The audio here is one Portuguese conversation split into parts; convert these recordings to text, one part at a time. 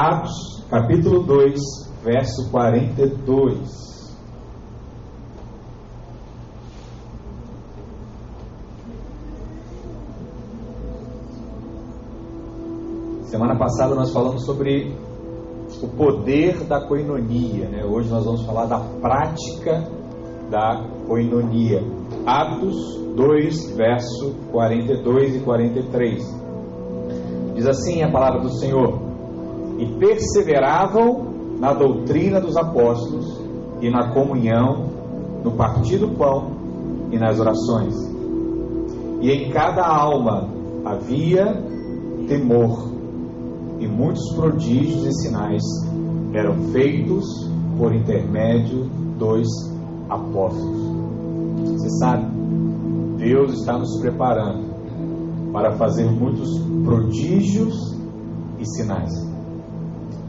Atos, capítulo 2, verso 42. Semana passada nós falamos sobre o poder da coinonia. Né? Hoje nós vamos falar da prática da coinonia. Atos 2, verso 42 e 43. Diz assim a palavra do Senhor: E perseveravam na doutrina dos apóstolos e na comunhão, no partir do pão e nas orações. E em cada alma havia temor e muitos prodígios e sinais eram feitos por intermédio dos apóstolos. Você sabe, Deus está nos preparando para fazer muitos prodígios e sinais.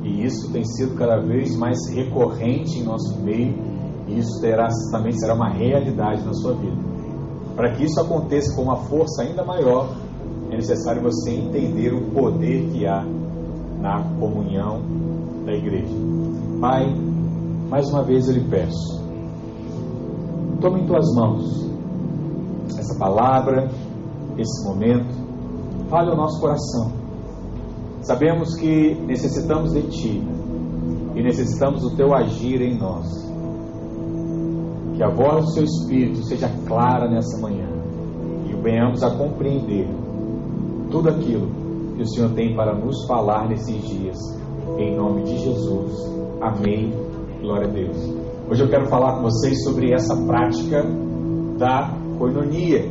E isso tem sido cada vez mais recorrente em nosso meio, e isso terá, também será uma realidade na sua vida. Para que isso aconteça com uma força ainda maior, é necessário você entender o poder que há na comunhão da igreja. Pai, mais uma vez eu lhe peço, tome em tuas mãos essa palavra, esse momento, fale ao nosso coração. Sabemos que necessitamos de Ti e necessitamos do Teu agir em nós. Que a voz do Seu Espírito seja clara nessa manhã e venhamos a compreender tudo aquilo que o Senhor tem para nos falar nesses dias. Em nome de Jesus. Amém. Glória a Deus. Hoje eu quero falar com vocês sobre essa prática da coinonia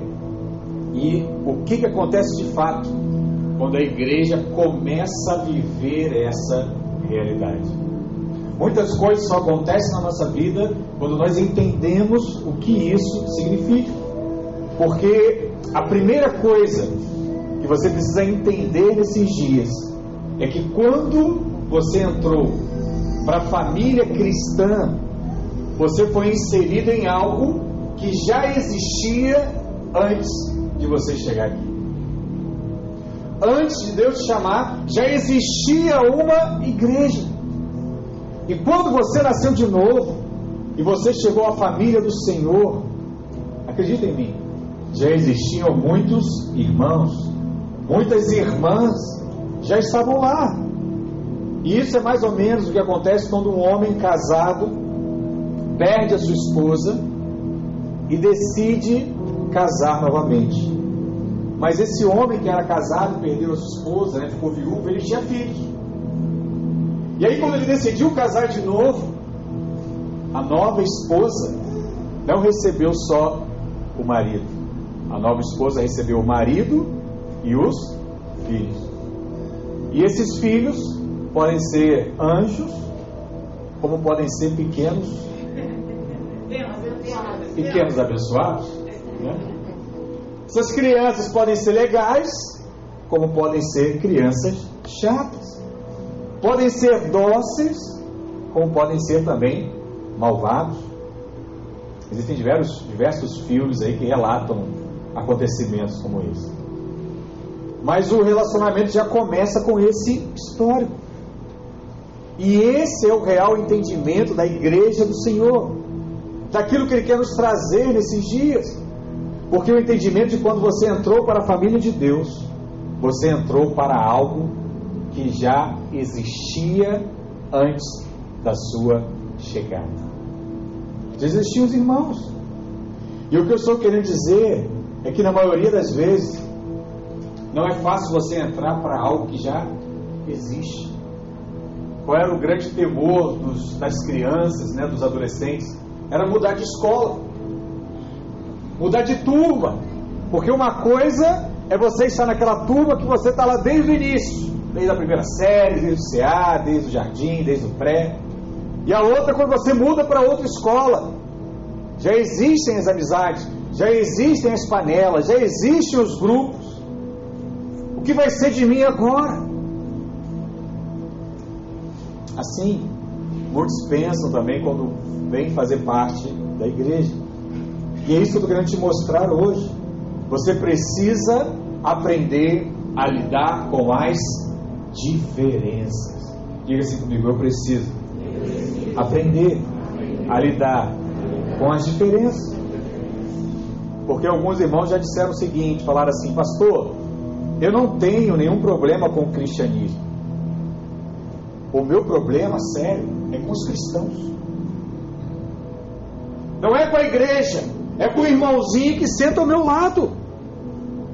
e o que, que acontece de fato quando a igreja começa a viver essa realidade. Muitas coisas só acontecem na nossa vida quando nós entendemos o que isso significa. Porque a primeira coisa que você precisa entender nesses dias é que quando você entrou para a família cristã, você foi inserido em algo que já existia antes de você chegar aqui. Antes de Deus te chamar, já existia uma igreja. E quando você nasceu de novo e você chegou à família do Senhor, acredita em mim, já existiam muitos irmãos Muitas irmãs já estavam lá. E isso é mais ou menos o que acontece quando um homem casado perde a sua esposa e decide casar novamente. Mas esse homem que era casado, perdeu a sua esposa, né, ficou viúvo, ele tinha filhos. E aí, quando ele decidiu casar de novo, a nova esposa não recebeu só o marido. A nova esposa recebeu o marido e os filhos. E esses filhos podem ser anjos, como podem ser pequenos, pequenos abençoados. Né? Essas crianças podem ser legais, como podem ser crianças chatas. Podem ser dóceis, como podem ser também malvados. Existem diversos, diversos filmes aí que relatam acontecimentos como esse. Mas o relacionamento já começa com esse histórico. E esse é o real entendimento da igreja do Senhor, daquilo que Ele quer nos trazer nesses dias. Porque o entendimento de quando você entrou para a família de Deus, você entrou para algo que já existia antes da sua chegada. Já existiam os irmãos. E o que eu estou querendo dizer é que na maioria das vezes não é fácil você entrar para algo que já existe. Qual era o grande temor dos, das crianças, né, dos adolescentes? Era mudar de escola, mudar de turma. Porque uma coisa é você estar naquela turma que você está lá desde o início, desde a primeira série, desde o CA, desde o jardim, desde o pré. E a outra quando você muda para outra escola. Já existem as amizades, já existem as panelas, já existem os grupos que vai ser de mim agora? Assim, muitos pensam também quando vêm fazer parte da igreja. E é isso que eu querendo te mostrar hoje. Você precisa aprender a lidar com as diferenças. Diga assim comigo: eu preciso aprender a lidar com as diferenças. Porque alguns irmãos já disseram o seguinte: falaram assim, pastor, eu não tenho nenhum problema com o cristianismo. O meu problema sério é com os cristãos. Não é com a igreja, é com o irmãozinho que senta ao meu lado.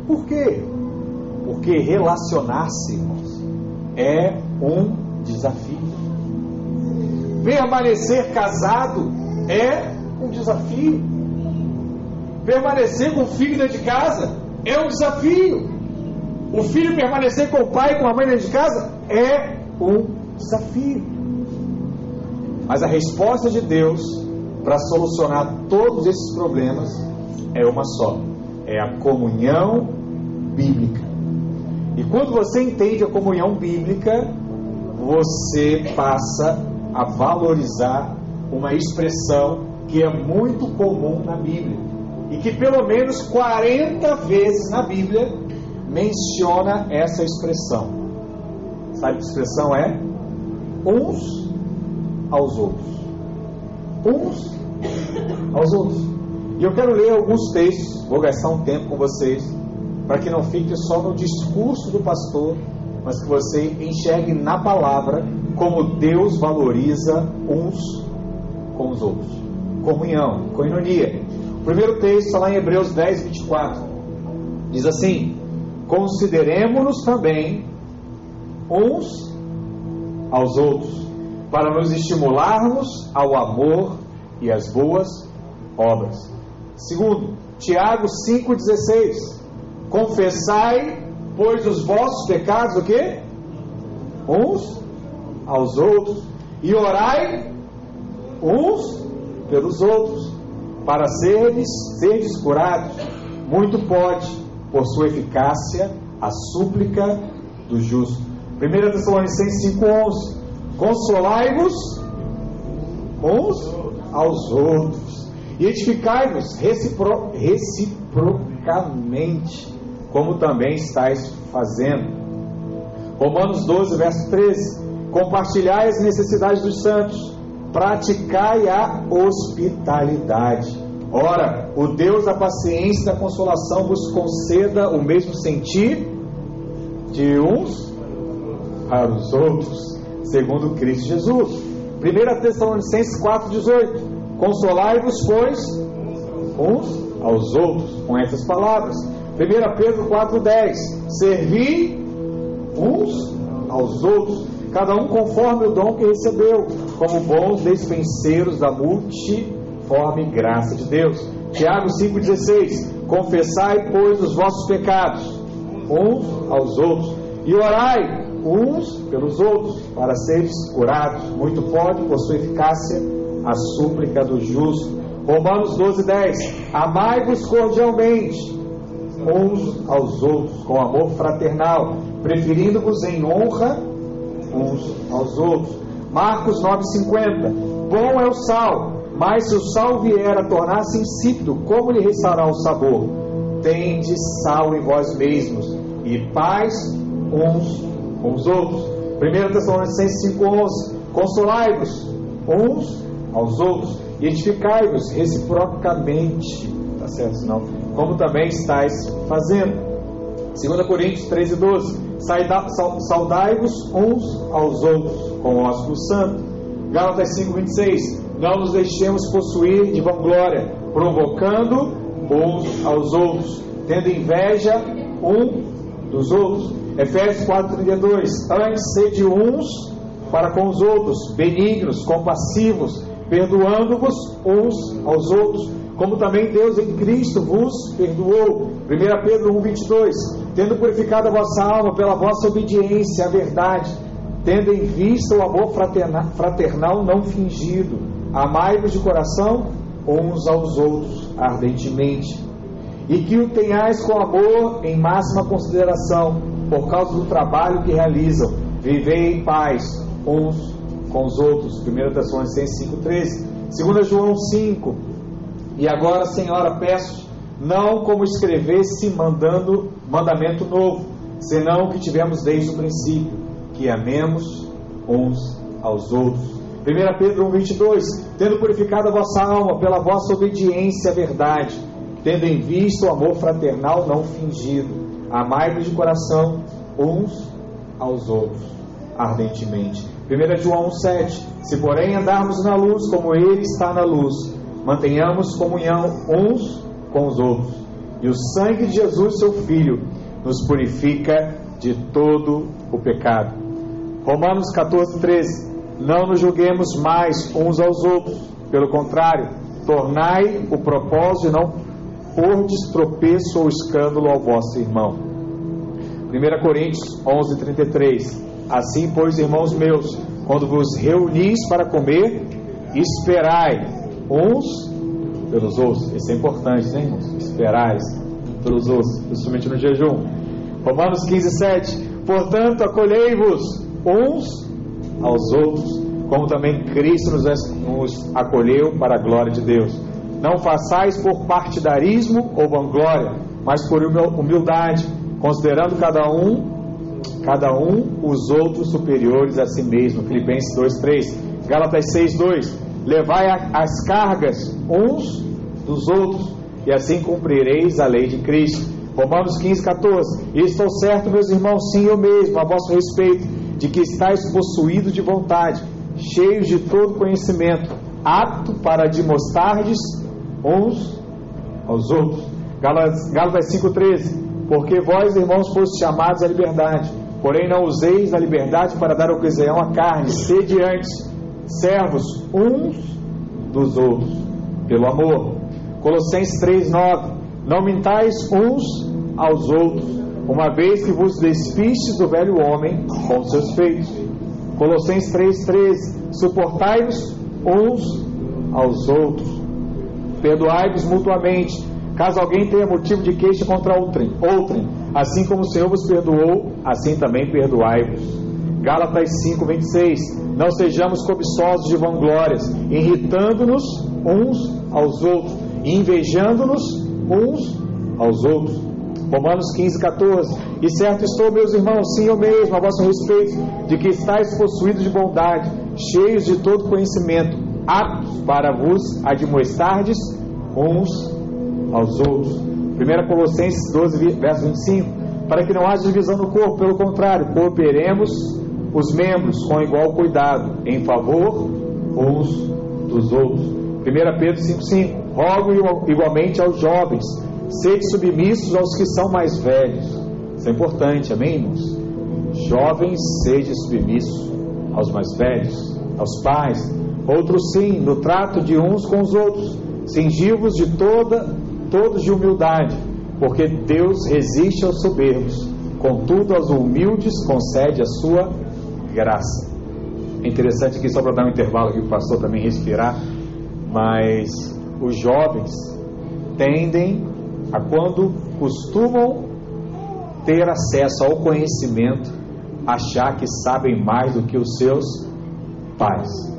Por quê? Porque relacionar-se, é um desafio. Permanecer casado é um desafio. Permanecer com o filho dentro de casa é um desafio. O filho permanecer com o pai e com a mãe dentro de casa é um desafio. Mas a resposta de Deus para solucionar todos esses problemas é uma só: é a comunhão bíblica. E quando você entende a comunhão bíblica, você passa a valorizar uma expressão que é muito comum na Bíblia e que pelo menos 40 vezes na Bíblia menciona essa expressão. Sabe que expressão é? Uns aos outros. Uns aos outros. E eu quero ler alguns textos, vou gastar um tempo com vocês, para que não fique só no discurso do pastor, mas que você enxergue na palavra como Deus valoriza uns com os outros. Comunhão, coinonia. O primeiro texto está lá em Hebreus 10, 24. Diz assim: Consideremos-nos também uns aos outros, para nos estimularmos ao amor e às boas obras. Segundo, Tiago 5,16: Confessai, pois, os vossos pecados, o quê? Uns aos outros, e orai uns pelos outros, para seres, seres curados. Muito pode, por sua eficácia, a súplica do justo. 1 Tessalonicenses 5,11: Consolai-vos uns aos outros, e edificai-vos recipro, reciprocamente, como também estáis fazendo. Romanos 12, verso 13: Compartilhai as necessidades dos santos, praticai a hospitalidade. Ora, o Deus da paciência e da consolação vos conceda o mesmo sentir de uns para os outros, segundo Cristo Jesus. 1 Tessalonicenses 4,18: Consolai-vos, pois, uns aos outros, com essas palavras. 1 Pedro 4,10: Servi uns aos outros, cada um conforme o dom que recebeu, como bons despenseiros da multiforme graça de Deus. Tiago 5,16: Confessai, pois, os vossos pecados, uns aos outros, e orai uns pelos outros, para seres curados. Muito pode, por sua eficácia, a súplica do justo. Romanos 12,10: Amai-vos cordialmente uns aos outros, com amor fraternal, preferindo-vos em honra uns aos outros. Marcos 9,50: Bom é o sal, mas se o sal vier a tornar-se insípido, como lhe restará o sabor? Tende sal em vós mesmos, e paz uns com os outros. 1 Tessalonicenses 5,11: Consolai-vos uns aos outros e edificai-vos reciprocamente. Tá certo? Senão, como também estáis fazendo. 2 Coríntios 13, 12: Saudai-vos uns aos outros com o ósculo santo. Gálatas 5, 26: Não nos deixemos possuir de vanglória, provocando uns aos outros, tendo inveja um dos outros. Efésios 4, 32: Antes sede uns para com os outros, benignos, compassivos, perdoando-vos uns aos outros, como também Deus em Cristo vos perdoou. 1 Pedro 1, 22. Tendo purificado a vossa alma pela vossa obediência à verdade, tendo em vista o amor fraternal, fraternal não fingido, amai-vos de coração uns aos outros ardentemente, e que o tenhais com amor em máxima consideração, por causa do trabalho que realizam. Vivei em paz uns com os outros. 1 Tessalonicenses 5,13. 2 João 5. E agora, Senhora, peço, não como escrevesse mandando mandamento novo, senão o que tivemos desde o princípio, que amemos uns aos outros. 1 Pedro 1, 22. Tendo purificado a vossa alma pela vossa obediência à verdade, tendo em vista o amor fraternal não fingido, amai-vos de coração uns aos outros ardentemente. 1 João 7. Se porém andarmos na luz como Ele está na luz, mantenhamos comunhão uns com os outros. E o sangue de Jesus, seu Filho, nos purifica de todo o pecado. Romanos 14, 13. Não nos julguemos mais uns aos outros, pelo contrário, tornai o propósito e não por tropeço ou escândalo ao vosso irmão. 1 Coríntios 11, 33. Assim, pois, irmãos meus, quando vos reunis para comer, esperai uns pelos outros. Isso é importante, né, irmãos? Esperai pelos outros, principalmente no jejum. Romanos 15, 7. Portanto, acolhei-vos uns aos outros, como também Cristo nos acolheu para a glória de Deus. Não façais por partidarismo ou vanglória, mas por humildade, considerando cada um cada um os outros superiores a si mesmo. Filipenses 2:3, Gálatas 6:2. Levai as cargas uns dos outros e assim cumprireis a lei de Cristo. Romanos 15:14. E estou certo, meus irmãos, sim eu mesmo, a vosso respeito, de que estáis possuídos de vontade, cheios de todo conhecimento, apto para demonstrardes uns aos outros. Gálatas 5:13. Porque vós, irmãos, fostes chamados à liberdade Porém, não useis a liberdade para dar ocasião à carne, sede antes servos uns dos outros, pelo amor. Colossenses 3,9: Não mintais uns aos outros, uma vez que vos despistes do velho homem com seus feitos. Colossenses 3,13: Suportai-vos uns aos outros, perdoai-vos mutuamente, caso alguém tenha motivo de queixa contra outrem. outrem Assim como o Senhor vos perdoou, assim também perdoai-vos. Gálatas 5, 26. Não sejamos cobiçosos de vanglórias, irritando-nos uns aos outros, invejando-nos uns aos outros. Romanos 15, 14. E certo estou, meus irmãos, sim eu mesmo, a vosso respeito, de que estáis possuídos de bondade, cheios de todo conhecimento, aptos para vos admoestardes uns aos outros. 1 Colossenses 12, verso 25, para que não haja divisão no corpo, pelo contrário, cooperemos os membros com igual cuidado, em favor uns dos outros. 1 Pedro 5,5 Rogo igualmente aos jovens, sede submissos aos que são mais velhos. Isso é importante, amém, irmãos? Jovens, sede submissos aos mais velhos, aos pais. Outros sim, no trato de uns com os outros, cingivos de toda todos de humildade, porque Deus resiste aos soberbos, contudo aos humildes concede a sua graça. É interessante aqui, só para dar um intervalo para o pastor também respirar, mas os jovens tendem a quando costumam ter acesso ao conhecimento, achar que sabem mais do que os seus pais.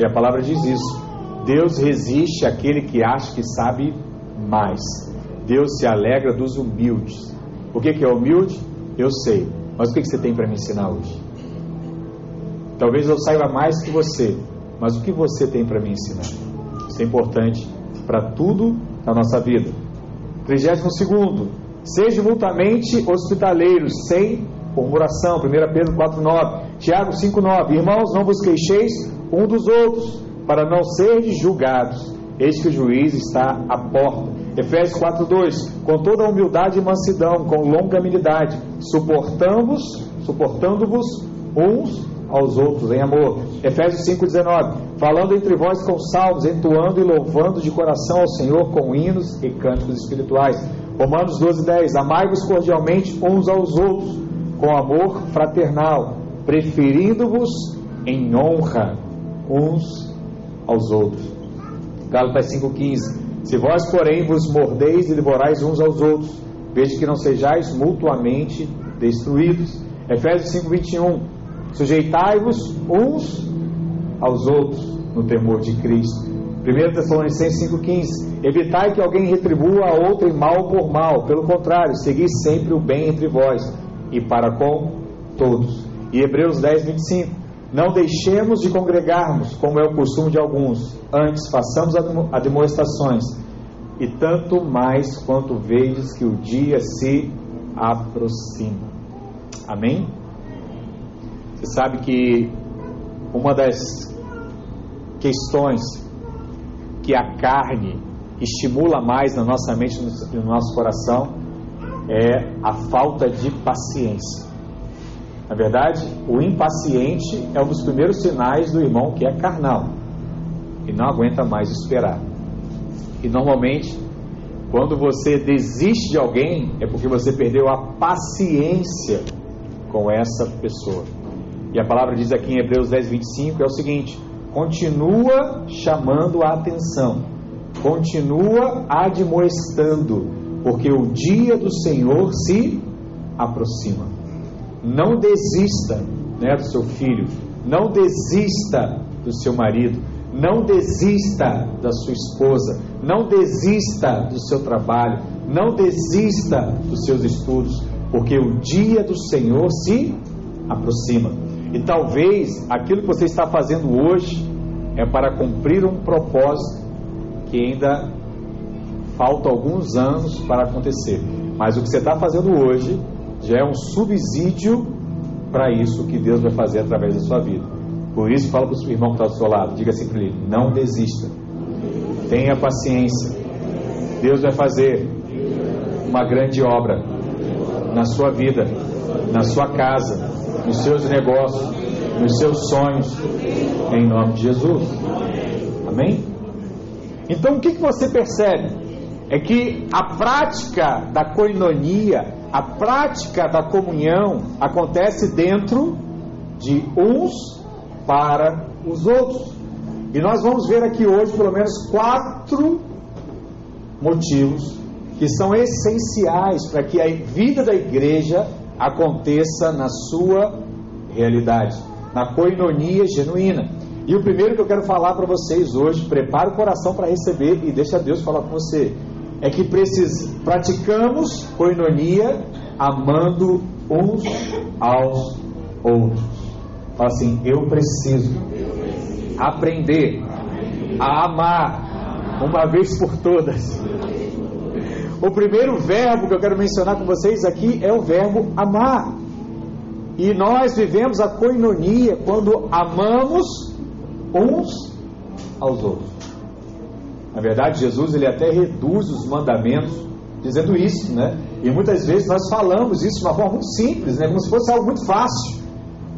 E a palavra diz isso. Deus resiste àquele que acha que sabe mais. Deus se alegra dos humildes. O que, é humilde? Eu sei. Mas o que, que você tem para me ensinar hoje? Talvez eu saiba mais que você, mas o que você tem para me ensinar? Isso é importante para tudo na nossa vida. 32. Seja multamente hospitaleiros, sem murmuração. 1 Pedro 4,9. Tiago 5,9. Irmãos, não vos queixeis um dos outros, para não serdes julgados. Eis que o juiz está à porta. Efésios 4:2 Com toda humildade e mansidão, com longanimidade, suportamos, suportando-vos uns aos outros em amor. Efésios 5:19 Falando entre vós com salmos, entoando e louvando de coração ao Senhor com hinos e cânticos espirituais. Romanos 12:10 Amai-vos cordialmente uns aos outros com amor fraternal, preferindo-vos em honra uns aos outros. Gálatas 5,15 Se vós, porém, vos mordeis e devorais uns aos outros, veja que não sejais mutuamente destruídos. Efésios 5,21 Sujeitai-vos uns aos outros no temor de Cristo. 1 Tessalonicenses 5,15 Evitai que alguém retribua a outro mal por mal, pelo contrário, segui sempre o bem entre vós e para com todos. E Hebreus 10, 25 Não deixemos de congregarmos, como é o costume de alguns, antes façamos admoestações, e tanto mais quanto vedes que o dia se aproxima. Amém? Você sabe que uma das questões que a carne estimula mais na nossa mente e no nosso coração é a falta de paciência. Na verdade, o impaciente é um dos primeiros sinais do irmão que é carnal e não aguenta mais esperar. E normalmente, quando você desiste de alguém, é porque você perdeu a paciência com essa pessoa. E a palavra diz aqui em Hebreus 10, 25: é o seguinte: continua chamando a atenção, continua admoestando, porque o dia do Senhor se aproxima. Não desista né, do seu filho, não desista do seu marido, não desista da sua esposa, não desista do seu trabalho, não desista dos seus estudos, porque o dia do Senhor se aproxima. E talvez aquilo que você está fazendo hoje é para cumprir um propósito que ainda falta alguns anos para acontecer. Mas o que você está fazendo hoje já é um subsídio para isso que Deus vai fazer através da sua vida. Por isso, fala para o seu irmão que está do seu lado: diga assim para ele, não desista, tenha paciência. Deus vai fazer uma grande obra na sua vida, na sua casa, nos seus negócios, nos seus sonhos, em nome de Jesus. Amém? Então o que, que você percebe? É que a prática da coinonia, a prática da comunhão, acontece dentro de uns para os outros. E nós vamos ver aqui hoje pelo menos quatro motivos que são essenciais para que a vida da igreja aconteça na sua realidade, na coinonia genuína. E o primeiro que eu quero falar para vocês hoje, prepare o coração para receber e deixa Deus falar com você, é que precis, praticamos coinonia amando uns aos outros. Fala assim, eu preciso aprender a amar uma vez por todas o primeiro verbo que eu quero mencionar com vocês aqui é o verbo amar. E nós vivemos a coinonia quando amamos uns aos outros. Na verdade, Jesus ele até reduz os mandamentos dizendo isso, né? E muitas vezes nós falamos isso de uma forma muito simples, né? Como se fosse algo muito fácil.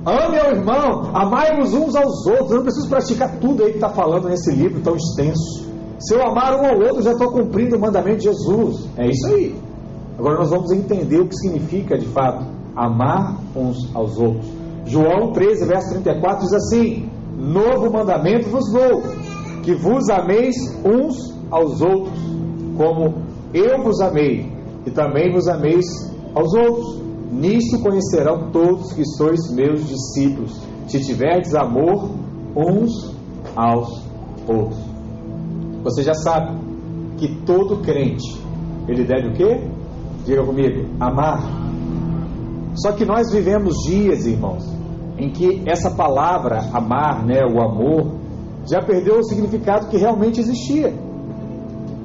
Ame ao irmão, amai-vos uns aos outros. Eu não preciso praticar tudo aí que está falando nesse livro tão extenso. Se eu amar um ao outro, já estou cumprindo o mandamento de Jesus. É isso aí. Agora nós vamos entender o que significa de fato amar uns aos outros. João 13, verso 34 diz assim: Novo mandamento vos dou, que vos ameis uns aos outros, como eu vos amei, e também vos ameis aos outros. Nisto conhecerão todos que sois meus discípulos, se tiverdes amor uns aos outros. Você já sabe que todo crente, ele deve o quê? Diga comigo, amar. Só que nós vivemos dias, irmãos, em que essa palavra amar, né, o amor, já perdeu o significado que realmente existia.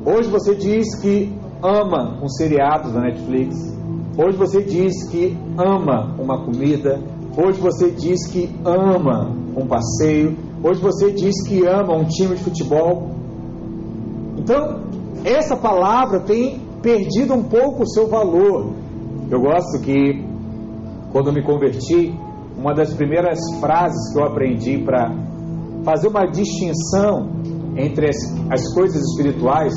Hoje você diz que ama um seriado da Netflix. Hoje você diz que ama uma comida. Hoje você diz que ama um passeio. Hoje você diz que ama um time de futebol. Então, essa palavra tem perdido um pouco o seu valor. Eu gosto que, quando me converti, uma das primeiras frases que eu aprendi para fazer uma distinção entre as, as coisas espirituais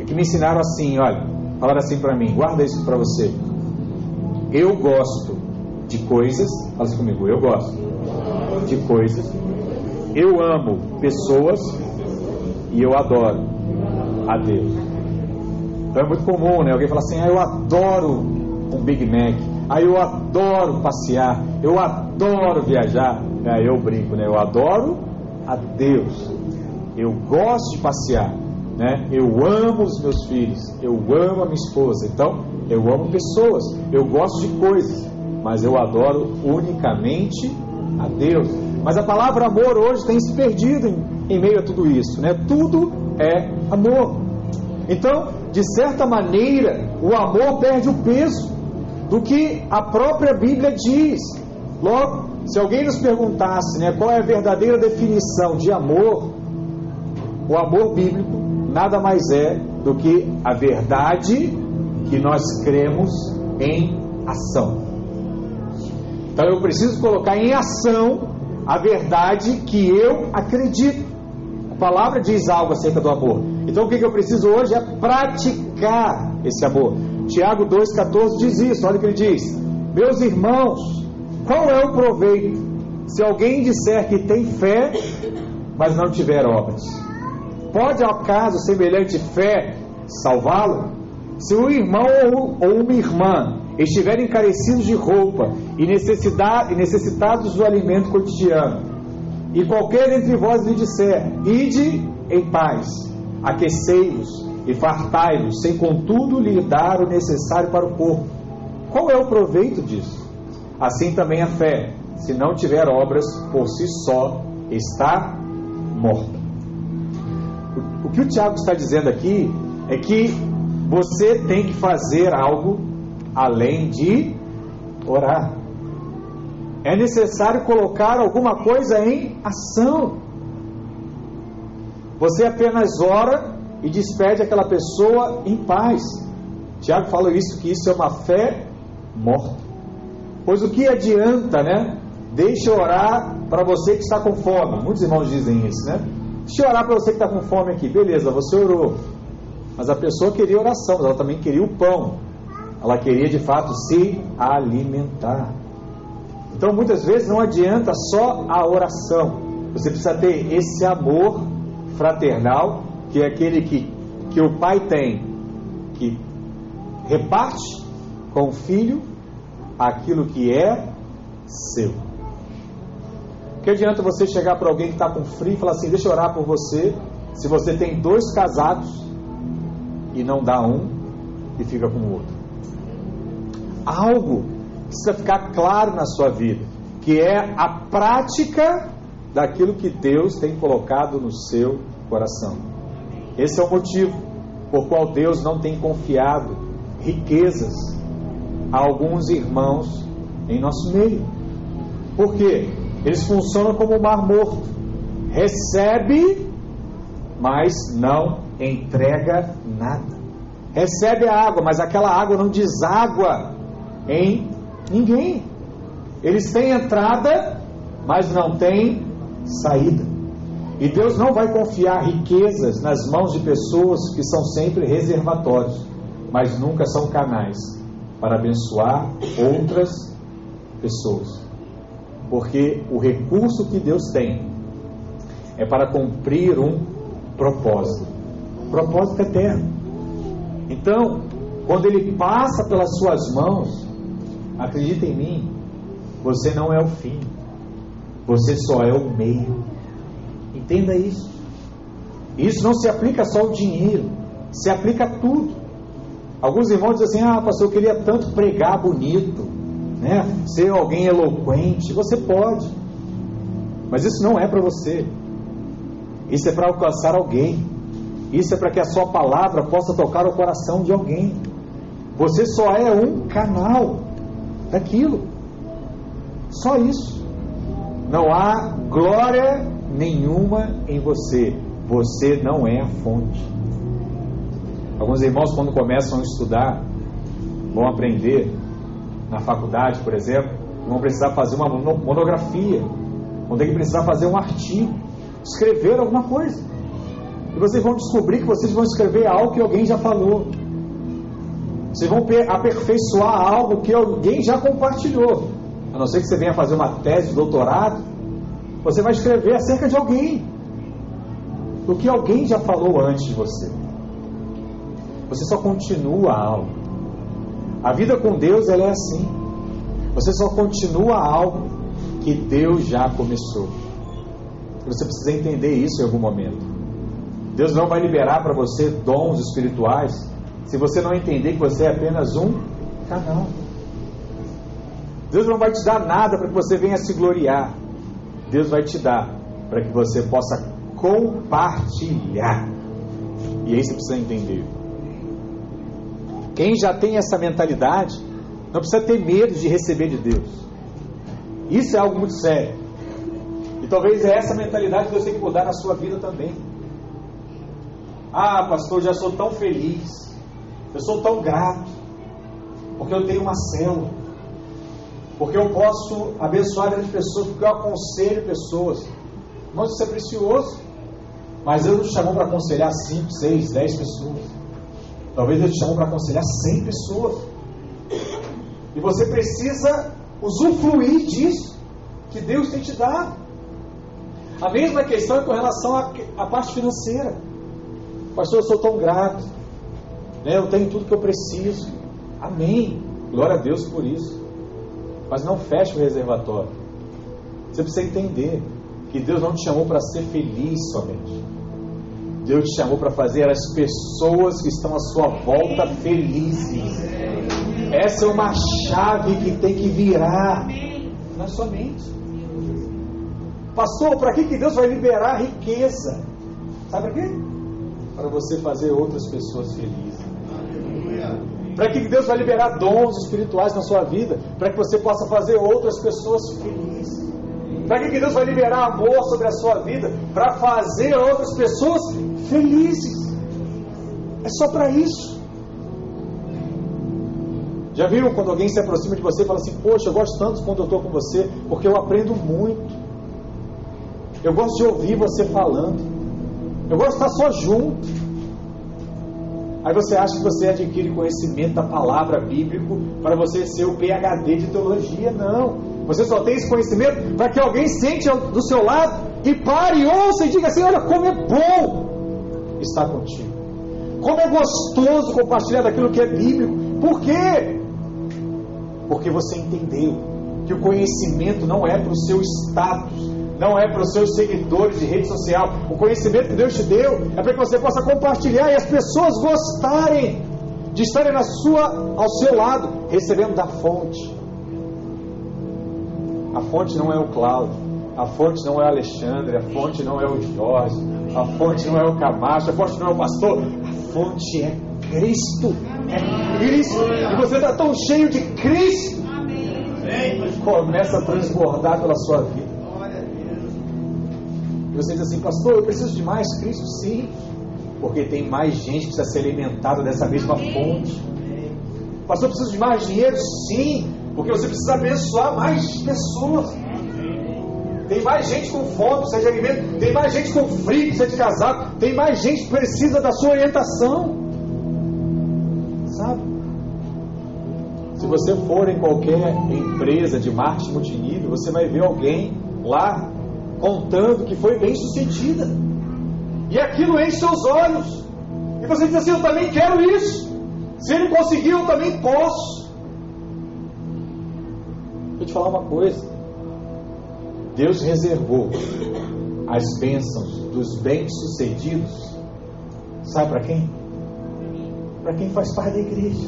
é que me ensinaram assim: olha, falaram assim para mim, guarda isso para você. Eu gosto de coisas, fala assim comigo, eu gosto de coisas, eu amo pessoas e eu adoro a Deus. Então é muito comum, né? Alguém fala assim: ah, eu adoro um Big Mac, ah, eu adoro passear, eu adoro viajar. Aí eu brinco, né? Eu adoro a Deus, eu gosto de passear, né? Eu amo os meus filhos, eu amo a minha esposa. Então, eu amo pessoas, eu gosto de coisas, mas eu adoro unicamente a Deus. Mas a palavra amor hoje tem se perdido em, em meio a tudo isso, né? Tudo é amor. Então, de certa maneira, o amor perde o peso do que a própria Bíblia diz. Logo, se alguém nos perguntasse né, qual é a verdadeira definição de amor, o amor bíblico nada mais é do que a verdade que nós cremos em ação. Então eu preciso colocar em ação a verdade que eu acredito. A palavra diz algo acerca do amor. Então o que eu preciso hoje é praticar esse amor. Tiago 2,14 diz isso, olha o que ele diz: Meus irmãos, qual é o proveito se alguém disser que tem fé, mas não tiver obras? Pode acaso semelhante fé salvá-lo? Se um irmão ou uma irmã estiverem carecidos de roupa e necessitados do alimento cotidiano, e qualquer entre vós lhe disser: Ide em paz, aquecei-vos e fartai-vos, sem contudo lhe dar o necessário para o corpo. Qual é o proveito disso? Assim também a fé, se não tiver obras, por si só está morta. O que o Tiago está dizendo aqui é que você tem que fazer algo além de orar. É necessário colocar alguma coisa em ação. Você apenas ora e despede aquela pessoa em paz. Tiago fala isso que isso é uma fé morta. Pois o que adianta, né? Deixa orar para você que está com fome. Muitos irmãos dizem isso, né? Deixa orar para você que está com fome aqui. Beleza, você orou. Mas a pessoa queria oração, mas ela também queria o pão. Ela queria de fato se alimentar. Então muitas vezes não adianta só a oração. Você precisa ter esse amor fraternal, que é aquele que, que o pai tem, que reparte com o filho aquilo que é seu. Que adianta você chegar para alguém que está com frio e falar assim: deixa eu orar por você, se você tem dois casados e não dá um e fica com o outro. Algo precisa ficar claro na sua vida, que é a prática daquilo que Deus tem colocado no seu coração. Esse é o motivo por qual Deus não tem confiado riquezas alguns irmãos em nosso meio. Por quê? Eles funcionam como o mar morto. Recebe, mas não entrega nada. Recebe a água, mas aquela água não deságua em ninguém. Eles têm entrada, mas não têm saída. E Deus não vai confiar riquezas nas mãos de pessoas que são sempre reservatórios, mas nunca são canais para abençoar outras pessoas. Porque o recurso que Deus tem é para cumprir um propósito propósito eterno. Então, quando ele passa pelas suas mãos, acredita em mim, você não é o fim, você só é o meio. Entenda isso. Isso não se aplica só ao dinheiro, se aplica a tudo. Alguns irmãos dizem assim: Ah, pastor, eu queria tanto pregar bonito, né? ser alguém eloquente. Você pode, mas isso não é para você. Isso é para alcançar alguém. Isso é para que a sua palavra possa tocar o coração de alguém. Você só é um canal daquilo. Só isso. Não há glória nenhuma em você. Você não é a fonte. Alguns irmãos, quando começam a estudar, vão aprender na faculdade, por exemplo, vão precisar fazer uma monografia, vão ter que precisar fazer um artigo, escrever alguma coisa. E vocês vão descobrir que vocês vão escrever algo que alguém já falou. Vocês vão aperfeiçoar algo que alguém já compartilhou. A não ser que você venha fazer uma tese doutorado, você vai escrever acerca de alguém. Do que alguém já falou antes de você. Você só continua algo. A vida com Deus ela é assim. Você só continua algo que Deus já começou. Você precisa entender isso em algum momento. Deus não vai liberar para você dons espirituais se você não entender que você é apenas um canal. Deus não vai te dar nada para que você venha se gloriar. Deus vai te dar para que você possa compartilhar. E aí você precisa entender. Quem já tem essa mentalidade, não precisa ter medo de receber de Deus. Isso é algo muito sério. E talvez é essa mentalidade que Deus tem que mudar na sua vida também. Ah, pastor, já sou tão feliz. Eu sou tão grato. Porque eu tenho uma célula. Porque eu posso abençoar as pessoas, porque eu aconselho pessoas. Mas isso é precioso. Mas Deus nos chamou para aconselhar 5, 6, 10 pessoas. Talvez Deus te chamou para aconselhar 100 pessoas. E você precisa usufruir disso que Deus tem te dado. A mesma questão é com relação à, à parte financeira. Pastor, eu sou tão grato. Né? Eu tenho tudo que eu preciso. Amém. Glória a Deus por isso. Mas não feche o reservatório. Você precisa entender que Deus não te chamou para ser feliz somente. Deus te chamou para fazer as pessoas que estão à sua volta felizes. Essa é uma chave que tem que virar na sua mente. Pastor, para que, que Deus vai liberar riqueza? Sabe para quê? Para você fazer outras pessoas felizes. Para que, Deus vai liberar dons espirituais na sua vida? Para que você possa fazer outras pessoas felizes. Para que, que Deus vai liberar amor sobre a sua vida? Para fazer outras pessoas felizes. É só para isso. Já viram quando alguém se aproxima de você e fala assim: Poxa, eu gosto tanto quando eu estou com você, porque eu aprendo muito. Eu gosto de ouvir você falando. Eu gosto de estar só junto. Aí você acha que você adquire conhecimento da palavra bíblico para você ser o PhD de teologia. Não. Você só tem esse conhecimento para que alguém sente do seu lado e pare, ouça e diga assim: Olha como é bom estar contigo. Como é gostoso compartilhar daquilo que é bíblico. Por quê? Porque você entendeu que o conhecimento não é para o seu status, não é para os seus seguidores de rede social. O conhecimento que Deus te deu é para que você possa compartilhar e as pessoas gostarem de estarem na sua, ao seu lado, recebendo da fonte. A fonte não é o Cláudio, a fonte não é o Alexandre, a fonte não é o Jorge, a fonte não é o Camacho, a fonte não é o pastor, a fonte é Cristo. É Cristo. E você está tão cheio de Cristo. Começa a transbordar pela sua vida. E você diz assim, pastor, eu preciso de mais Cristo? Sim. Porque tem mais gente que precisa ser alimentada dessa mesma fonte. Pastor, eu preciso de mais dinheiro? Sim. Porque você precisa abençoar mais pessoas. Tem mais gente com fome, precisa de alimento. Tem mais gente com frio, precisa de casaco. Tem mais gente que precisa da sua orientação. Sabe? Se você for em qualquer empresa de marketing multinível, você vai ver alguém lá contando que foi bem sucedida. E aquilo enche seus olhos. E você diz assim: Eu também quero isso. Se ele conseguiu, eu também posso. Vou te falar uma coisa. Deus reservou as bênçãos dos bem-sucedidos. Sabe para quem? Para quem faz parte da igreja.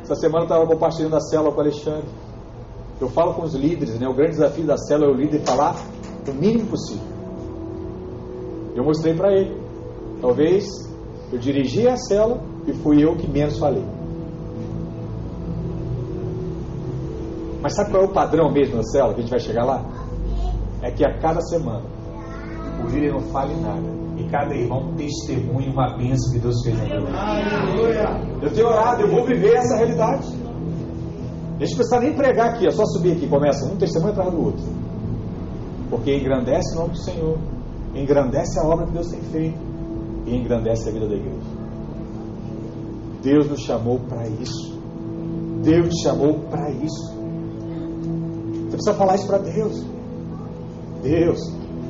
Essa semana eu estava compartilhando a célula com o Alexandre. Eu falo com os líderes, né? O grande desafio da célula é o líder falar o mínimo possível. Eu mostrei para ele. Talvez eu dirigi a célula e fui eu que menos falei. Mas sabe qual é o padrão mesmo da célula que a gente vai chegar lá? É que a cada semana o líder não fale nada. E cada irmão testemunha uma bênção que Deus fez na vida. Eu tenho orado, eu vou viver essa realidade. A gente não precisa nem pregar aqui, é só subir aqui, começa um testemunho atrás do outro. Porque engrandece o nome do Senhor, engrandece a obra que Deus tem feito e engrandece a vida da igreja. Deus nos chamou para isso. Deus te chamou para isso. Você precisa falar isso para Deus. Deus,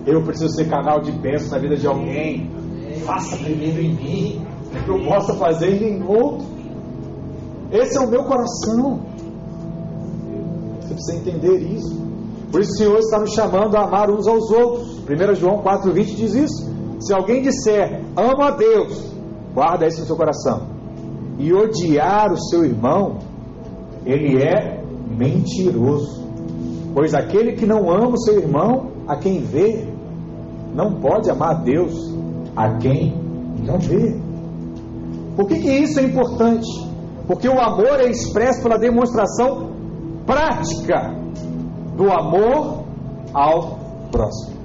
eu preciso ser canal de bênção na vida de alguém. Faça primeiro em mim, para que eu possa fazer em outro. Esse é o meu coração. Você precisa entender isso. Por isso o Senhor está nos chamando a amar uns aos outros. 1 João 4,20 diz isso. Se alguém disser, amo a Deus, guarda isso no seu coração, e odiar o seu irmão, ele é mentiroso. Pois aquele que não ama o seu irmão, a quem vê, não pode amar a Deus, a quem não vê. Por que, que isso é importante? Porque o amor é expresso pela demonstração prática do amor ao próximo.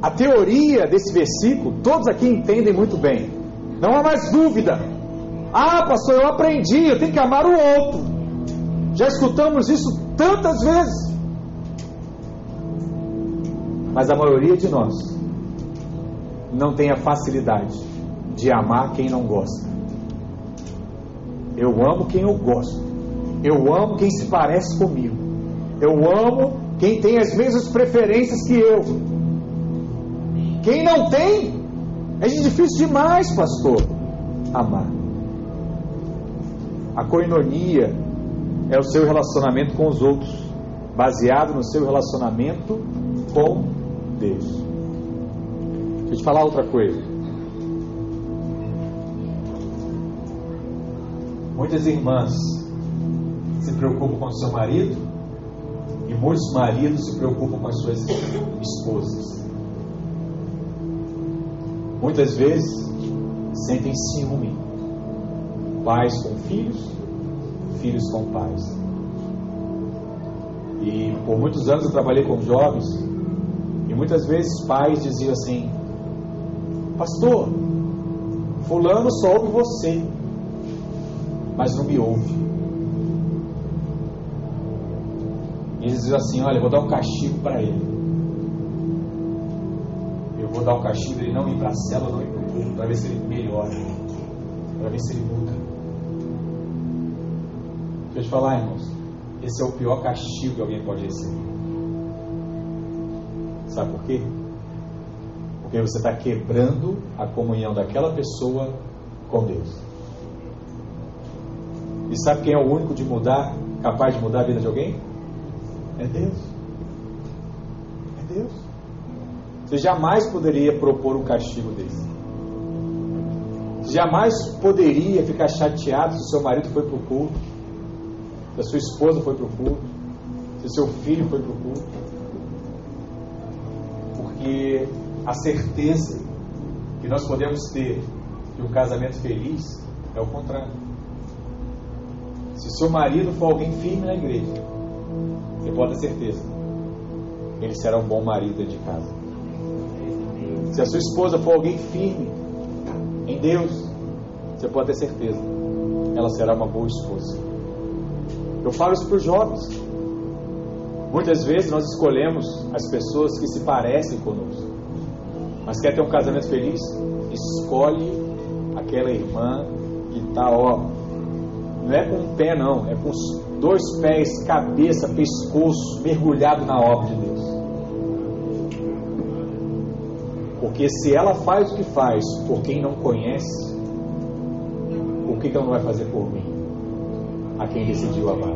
A teoria desse versículo, todos aqui entendem muito bem. Não há mais dúvida. Ah, pastor, eu aprendi, eu tenho que amar o outro. Já escutamos isso tantas vezes. Mas a maioria de nós não tem a facilidade de amar quem não gosta. Eu amo quem eu gosto. Eu amo quem se parece comigo. Eu amo quem tem as mesmas preferências que eu. Quem não tem, é difícil demais, pastor, amar. A coinonia é o seu relacionamento com os outros, baseado no seu relacionamento com Deus. Deixa eu te falar outra coisa. Muitas irmãs se preocupam com seu marido e muitos maridos se preocupam com as suas esposas. Muitas vezes sentem ciúme, pais com filhos, filhos com pais. E por muitos anos eu trabalhei com jovens e muitas vezes pais diziam assim: Pastor, Fulano só ouve você, mas não me ouve. E eles diziam assim: Olha, eu vou dar um castigo para ele eu vou dar um castigo ele não ir para a cela, não ir para ver se ele melhora, para ver se ele muda. Deixa eu falar, irmãos, esse é o pior castigo que alguém pode receber. Sabe por quê? Porque você está quebrando a comunhão daquela pessoa com Deus. E sabe quem é o único de mudar, capaz de mudar a vida de alguém? É Deus. É Deus. Você jamais poderia propor um castigo desse. Jamais poderia ficar chateado se seu marido foi para o culto, se a sua esposa foi para o culto, se seu filho foi para o culto. Porque a certeza que nós podemos ter de um casamento feliz é o contrário. Se seu marido for alguém firme na igreja, você pode ter certeza, ele será um bom marido de casa. Se a sua esposa for alguém firme em Deus, você pode ter certeza, ela será uma boa esposa. Eu falo isso para os jovens. Muitas vezes nós escolhemos as pessoas que se parecem conosco. Mas quer ter um casamento feliz? Escolhe aquela irmã que está, ó, não é com um pé não, é com os dois pés, cabeça, pescoço, mergulhado na obra de Deus. Porque se ela faz o que faz por quem não conhece, o que, que ela não vai fazer por mim? A quem decidiu amar.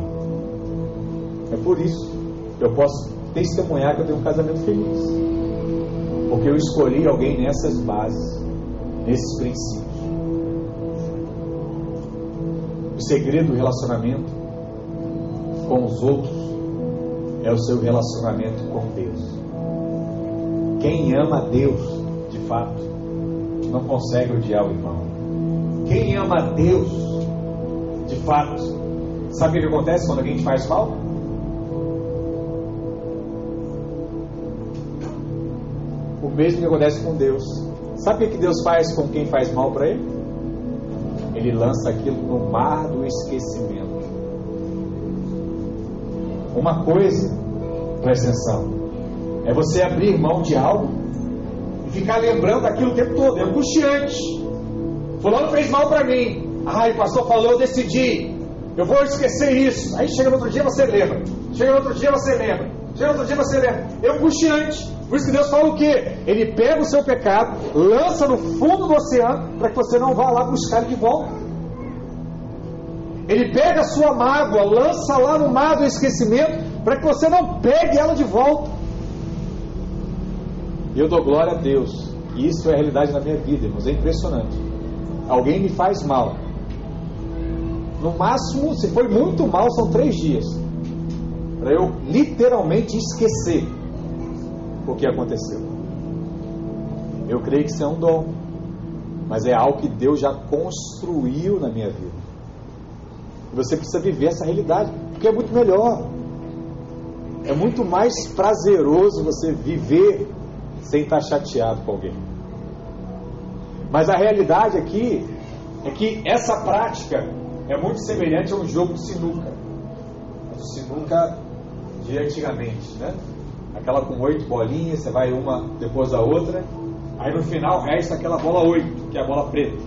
É por isso que eu posso testemunhar que eu tenho um casamento feliz. Porque eu escolhi alguém nessas bases, nesses princípios. O segredo do relacionamento com os outros é o seu relacionamento com Deus. Quem ama Deus fato, não consegue odiar o irmão. Quem ama Deus, de fato, sabe o que acontece quando alguém te faz mal? O mesmo que acontece com Deus. Sabe o que Deus faz com quem faz mal para ele? Ele lança aquilo no mar do esquecimento. Uma coisa, presta atenção, é você abrir mão de algo ficar lembrando aquilo o tempo todo, é angustiante. Fulano fez mal para mim. Ai, o pastor falou, eu decidi. Eu vou esquecer isso. Aí chega no outro dia você lembra. Chega no outro dia você lembra. Chega no outro dia você lembra. É angustiante. Por isso que Deus fala o quê? Ele pega o seu pecado, lança no fundo do oceano, para que você não vá lá buscar ele de volta. Ele pega a sua mágoa, lança lá no mar do esquecimento, para que você não pegue ela de volta. Eu dou glória a Deus. Isso é a realidade na minha vida, irmãos. É impressionante. Alguém me faz mal. No máximo, se foi muito mal, são três dias. para eu literalmente esquecer o que aconteceu. Eu creio que isso é um dom, mas é algo que Deus já construiu na minha vida. Você precisa viver essa realidade, porque é muito melhor. É muito mais prazeroso você viver sem estar chateado com alguém. Mas a realidade aqui é que essa prática é muito semelhante a um jogo de sinuca. De sinuca de antigamente, né? Aquela com oito bolinhas, você vai uma depois da outra, aí no final resta aquela bola oito, que é a bola preta.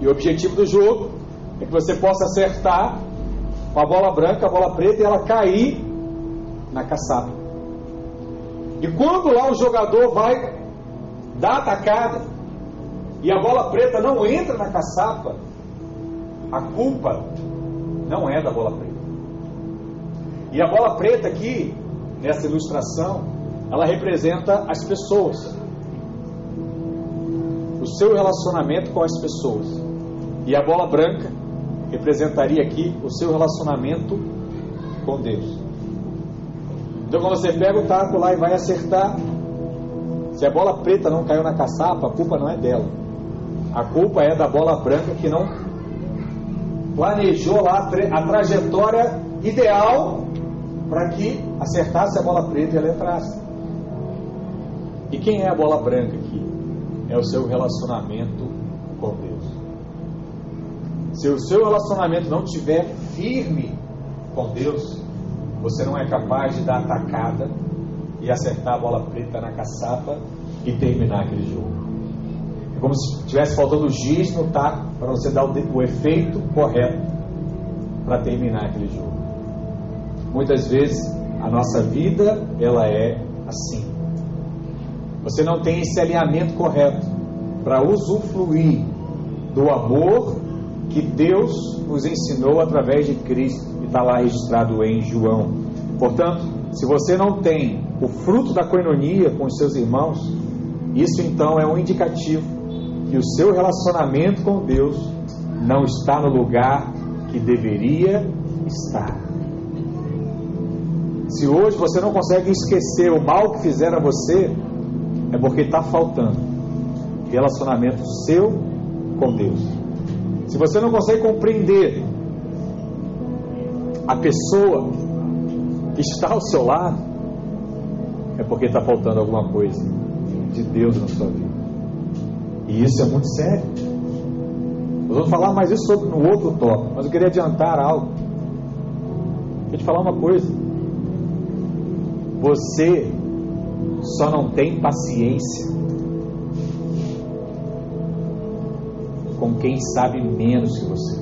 E o objetivo do jogo é que você possa acertar a bola branca, a bola preta e ela cair na caçapa. E quando lá o jogador vai dar a atacada e a bola preta não entra na caçapa, a culpa não é da bola preta. E a bola preta aqui, nessa ilustração, ela representa as pessoas. O seu relacionamento com as pessoas. E a bola branca representaria aqui o seu relacionamento com Deus. Então, quando você pega o taco lá e vai acertar, se a bola preta não caiu na caçapa, a culpa não é dela. A culpa é da bola branca que não planejou lá a trajetória ideal para que acertasse a bola preta e ela entrasse. E quem é a bola branca aqui? É o seu relacionamento com Deus. Se o seu relacionamento não estiver firme com Deus, você não é capaz de dar atacada e acertar a bola preta na caçapa e terminar aquele jogo. Como se estivesse faltando giz no taco para você dar o, o efeito correto para terminar aquele jogo. Muitas vezes a nossa vida ela é assim. Você não tem esse alinhamento correto para usufruir do amor que Deus nos ensinou através de Cristo e está lá registrado em João. Portanto, se você não tem o fruto da coinonia com os seus irmãos, isso então é um indicativo que o seu relacionamento com Deus não está no lugar que deveria estar. Se hoje você não consegue esquecer o mal que fizeram a você, é porque está faltando relacionamento seu com Deus. Se você não consegue compreender a pessoa que está ao seu lado, é porque está faltando alguma coisa de Deus na sua vida. E isso é muito sério. Nós vamos falar mais isso sobre no outro tópico, mas eu queria adiantar algo. Queria te falar uma coisa. Você só não tem paciência com quem sabe menos que você.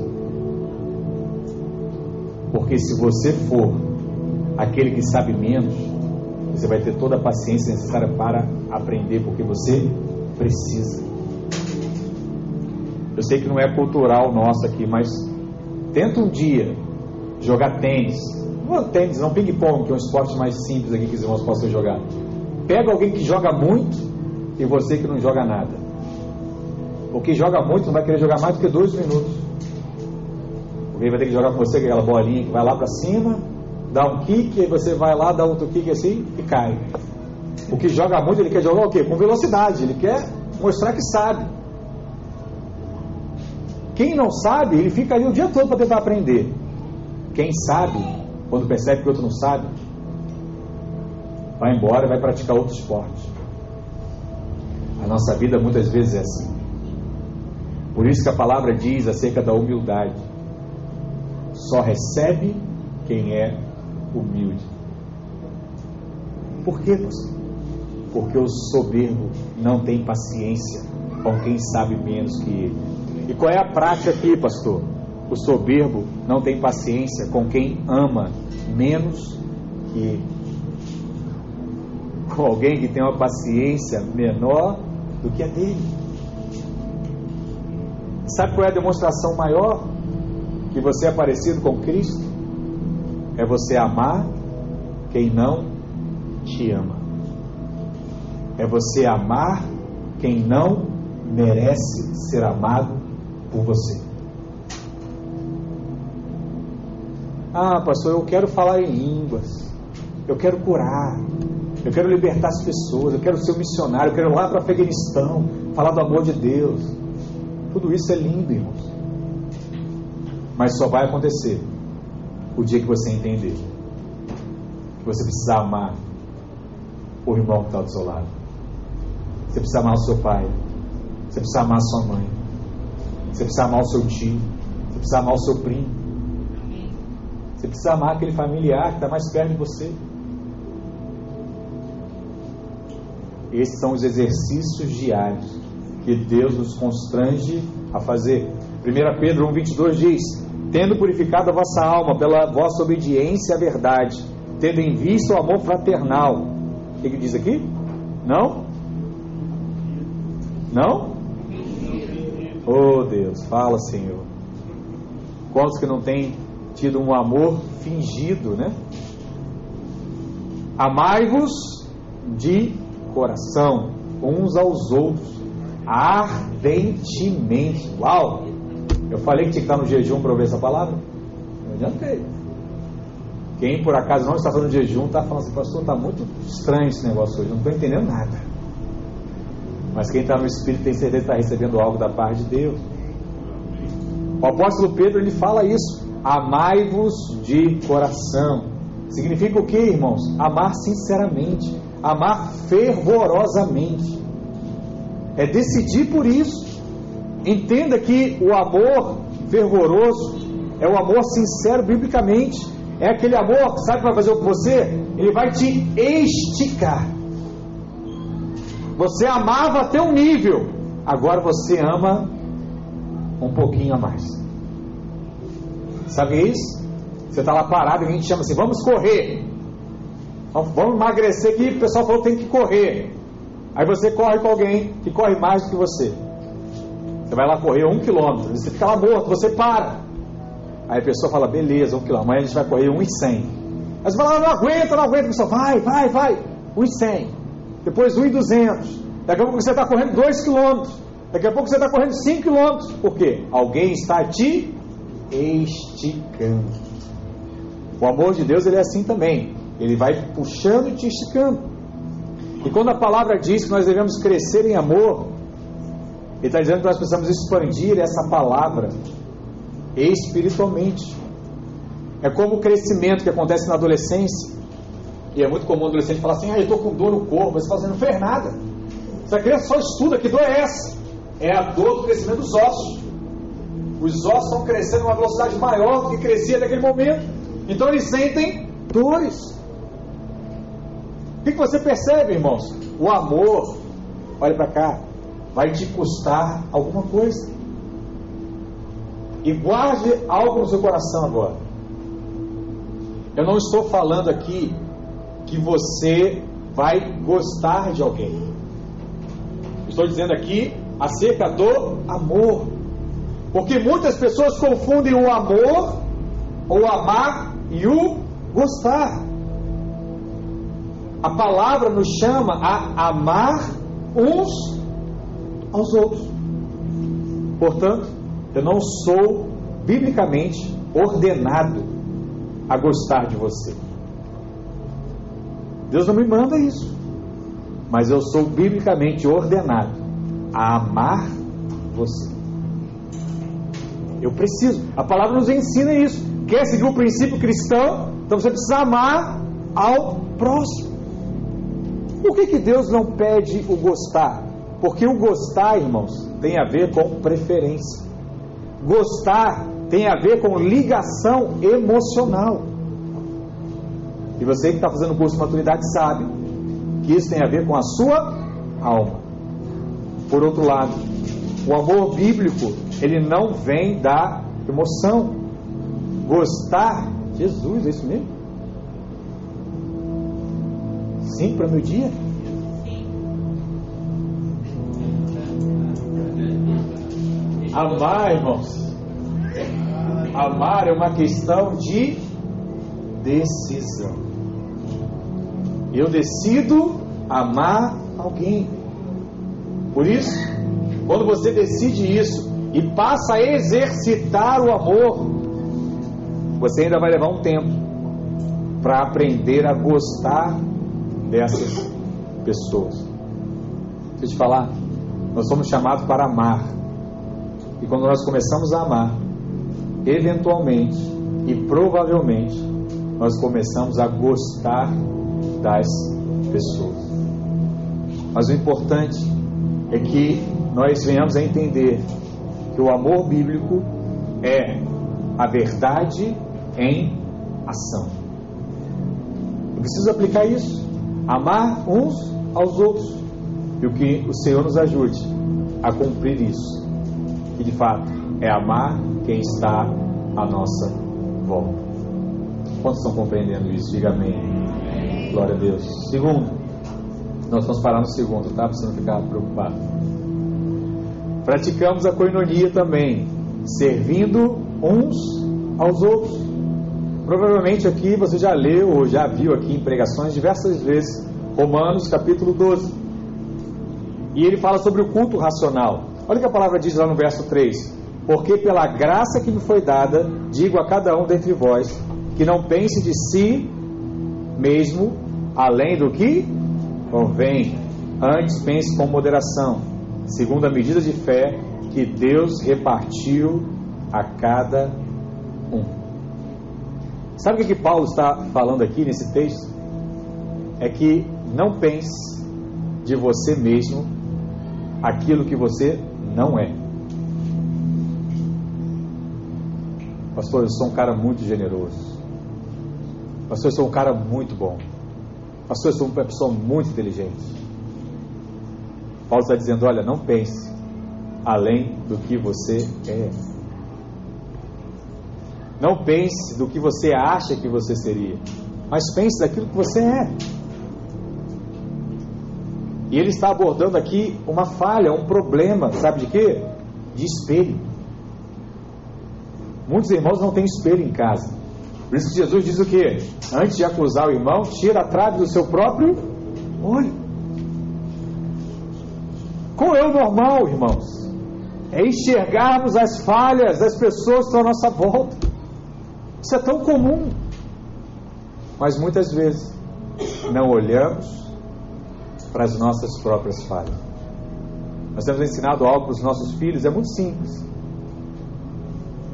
Porque se você for aquele que sabe menos, você vai ter toda a paciência necessária para aprender, porque você precisa. Eu sei que não é cultural nosso aqui, mas tenta um dia jogar tênis não tênis, não ping-pong, que é um esporte mais simples aqui que os irmãos possam jogar. Pega alguém que joga muito e você que não joga nada. O que joga muito não vai querer jogar mais do que dois minutos. Porque vai ter que jogar com você aquela bolinha que vai lá para cima, dá um kick, e você vai lá, dá outro kick assim e cai. O que joga muito, ele quer jogar o quê? Com velocidade, ele quer mostrar que sabe. Quem não sabe, ele fica ali o dia todo para tentar aprender. Quem sabe, quando percebe que o outro não sabe, vai embora e vai praticar outro esporte. A nossa vida muitas vezes é assim. Por isso que a palavra diz acerca da humildade: só recebe quem é humilde. Por quê? Porque o soberbo não tem paciência com quem sabe menos que ele. E qual é a prática aqui, pastor? O soberbo não tem paciência com quem ama menos que ele. Com alguém que tem uma paciência menor do que a dele. Sabe qual é a demonstração maior que você é parecido com Cristo? É você amar quem não te ama. É você amar quem não merece ser amado por você. Ah, pastor, eu quero falar em línguas. Eu quero curar. Eu quero libertar as pessoas. Eu quero ser um missionário. Eu quero ir lá para Afeganistão. Falar do amor de Deus. Tudo isso é lindo, irmãos. Mas só vai acontecer o dia que você entender que você precisa amar o irmão que está do seu lado. Você precisa amar o seu pai. Você precisa amar a sua mãe. Você precisa amar o seu tio. Você precisa amar o seu primo. Você precisa amar aquele familiar que está mais perto de você. Esses são os exercícios diários que Deus nos constrange a fazer. 1 Pedro 1,22 diz: Tendo purificado a vossa alma pela vossa obediência à verdade, tendo em vista o amor fraternal. O que, que diz aqui? Não? Não? Oh Deus, fala Senhor. Quantos que não têm tido um amor fingido, né? Amai-vos de coração, uns aos outros, ardentemente. Uau! Eu falei que tinha que estar no jejum para ouvir essa palavra? Não adiantei. Quem por acaso não está fazendo jejum está falando assim, pastor, está muito estranho esse negócio hoje, não estou entendendo nada. Mas quem está no Espírito tem certeza que está recebendo algo da parte de Deus. O apóstolo Pedro ele fala isso: amai-vos de coração. Significa o que, irmãos? Amar sinceramente, amar fervorosamente. É decidir por isso. Entenda que o amor fervoroso é o amor sincero biblicamente. É aquele amor que sabe o que vai fazer com você? Ele vai te esticar. Você amava até um nível, agora você ama um pouquinho a mais. Sabe é isso? Você está lá parado e a gente chama assim: vamos correr. Vamos emagrecer aqui. O pessoal falou que tem que correr. Aí você corre com alguém que corre mais do que você. Você vai lá correr um quilômetro. Você fica lá morto, você para. Aí a pessoa fala: beleza, um quilômetro. Amanhã a gente vai correr um e cem. Aí você fala: não aguenta, não aguenta. A pessoa vai, vai, vai. Um e cem. Depois um e duzentos. Daqui a pouco você está correndo dois quilômetros. Daqui a pouco você está correndo 5 quilômetros. Por quê? Alguém está te esticando. O amor de Deus ele é assim também. Ele vai puxando e te esticando. E quando a palavra diz que nós devemos crescer em amor, ele está dizendo que nós precisamos expandir essa palavra espiritualmente. É como o crescimento que acontece na adolescência. E é muito comum o adolescente falar assim: Ah, eu estou com dor no corpo. Mas você assim: Não fez nada. Essa criança só estuda. Que dor é essa? é a dor do crescimento dos ossos. Os ossos estão crescendo uma velocidade maior do que crescia naquele momento. Então eles sentem dores. O que, que você percebe, irmãos? O amor, olha para cá, vai te custar alguma coisa. E guarde algo no seu coração agora. Eu não estou falando aqui que você vai gostar de alguém. Estou dizendo aqui acerca do amor. Porque muitas pessoas confundem o amor, o amar e o gostar. A palavra nos chama a amar uns aos outros. Portanto, eu não sou biblicamente ordenado a gostar de você. Deus não me manda isso. Mas eu sou biblicamente ordenado a amar você. Eu preciso. A palavra nos ensina isso. Quer seguir o princípio cristão? Então você precisa amar ao próximo. Por que, que Deus não pede o gostar? Porque o gostar, irmãos, tem a ver com preferência. Gostar tem a ver com ligação emocional. E você que está fazendo o curso de maturidade sabe que isso tem a ver com a sua alma. Por outro lado, o amor bíblico, ele não vem da emoção. Gostar, Jesus, é isso mesmo? Sim, para meu dia? Amar, irmãos. Amar é uma questão de decisão. Eu decido amar alguém. Por isso, quando você decide isso e passa a exercitar o amor, você ainda vai levar um tempo para aprender a gostar dessas pessoas. Deixa eu te falar, nós somos chamados para amar. E quando nós começamos a amar, eventualmente e provavelmente nós começamos a gostar das pessoas. Mas o importante é que nós venhamos a entender que o amor bíblico é a verdade em ação. Eu preciso aplicar isso, amar uns aos outros, e o que o Senhor nos ajude a cumprir isso, que de fato é amar quem está à nossa volta. Quantos estão compreendendo isso? Diga amém. Glória a Deus. Segundo, nós vamos parar no segundo, tá? Para você não ficar preocupado. Praticamos a coinonia também, servindo uns aos outros. Provavelmente aqui você já leu ou já viu aqui em pregações diversas vezes Romanos capítulo 12. E ele fala sobre o culto racional. Olha o que a palavra diz lá no verso 3: Porque pela graça que me foi dada, digo a cada um dentre vós, que não pense de si mesmo além do que convém, antes pense com moderação, segundo a medida de fé que Deus repartiu a cada um. Sabe o que Paulo está falando aqui nesse texto? É que não pense de você mesmo aquilo que você não é. Pastor, eu sou um cara muito generoso. Pastor, eu sou um cara muito bom. Pastor, eu sou uma pessoa muito inteligente. Paulo está dizendo: olha, não pense além do que você é. Não pense do que você acha que você seria, mas pense daquilo que você é. E ele está abordando aqui uma falha, um problema, sabe de quê? De espelho. Muitos irmãos não têm espelho em casa. Por isso que Jesus diz o que? Antes de acusar o irmão, tira a trave do seu próprio olho. Qual é o normal, irmãos? É enxergarmos as falhas das pessoas que estão à nossa volta. Isso é tão comum. Mas muitas vezes não olhamos para as nossas próprias falhas. Nós temos ensinado algo para os nossos filhos, é muito simples.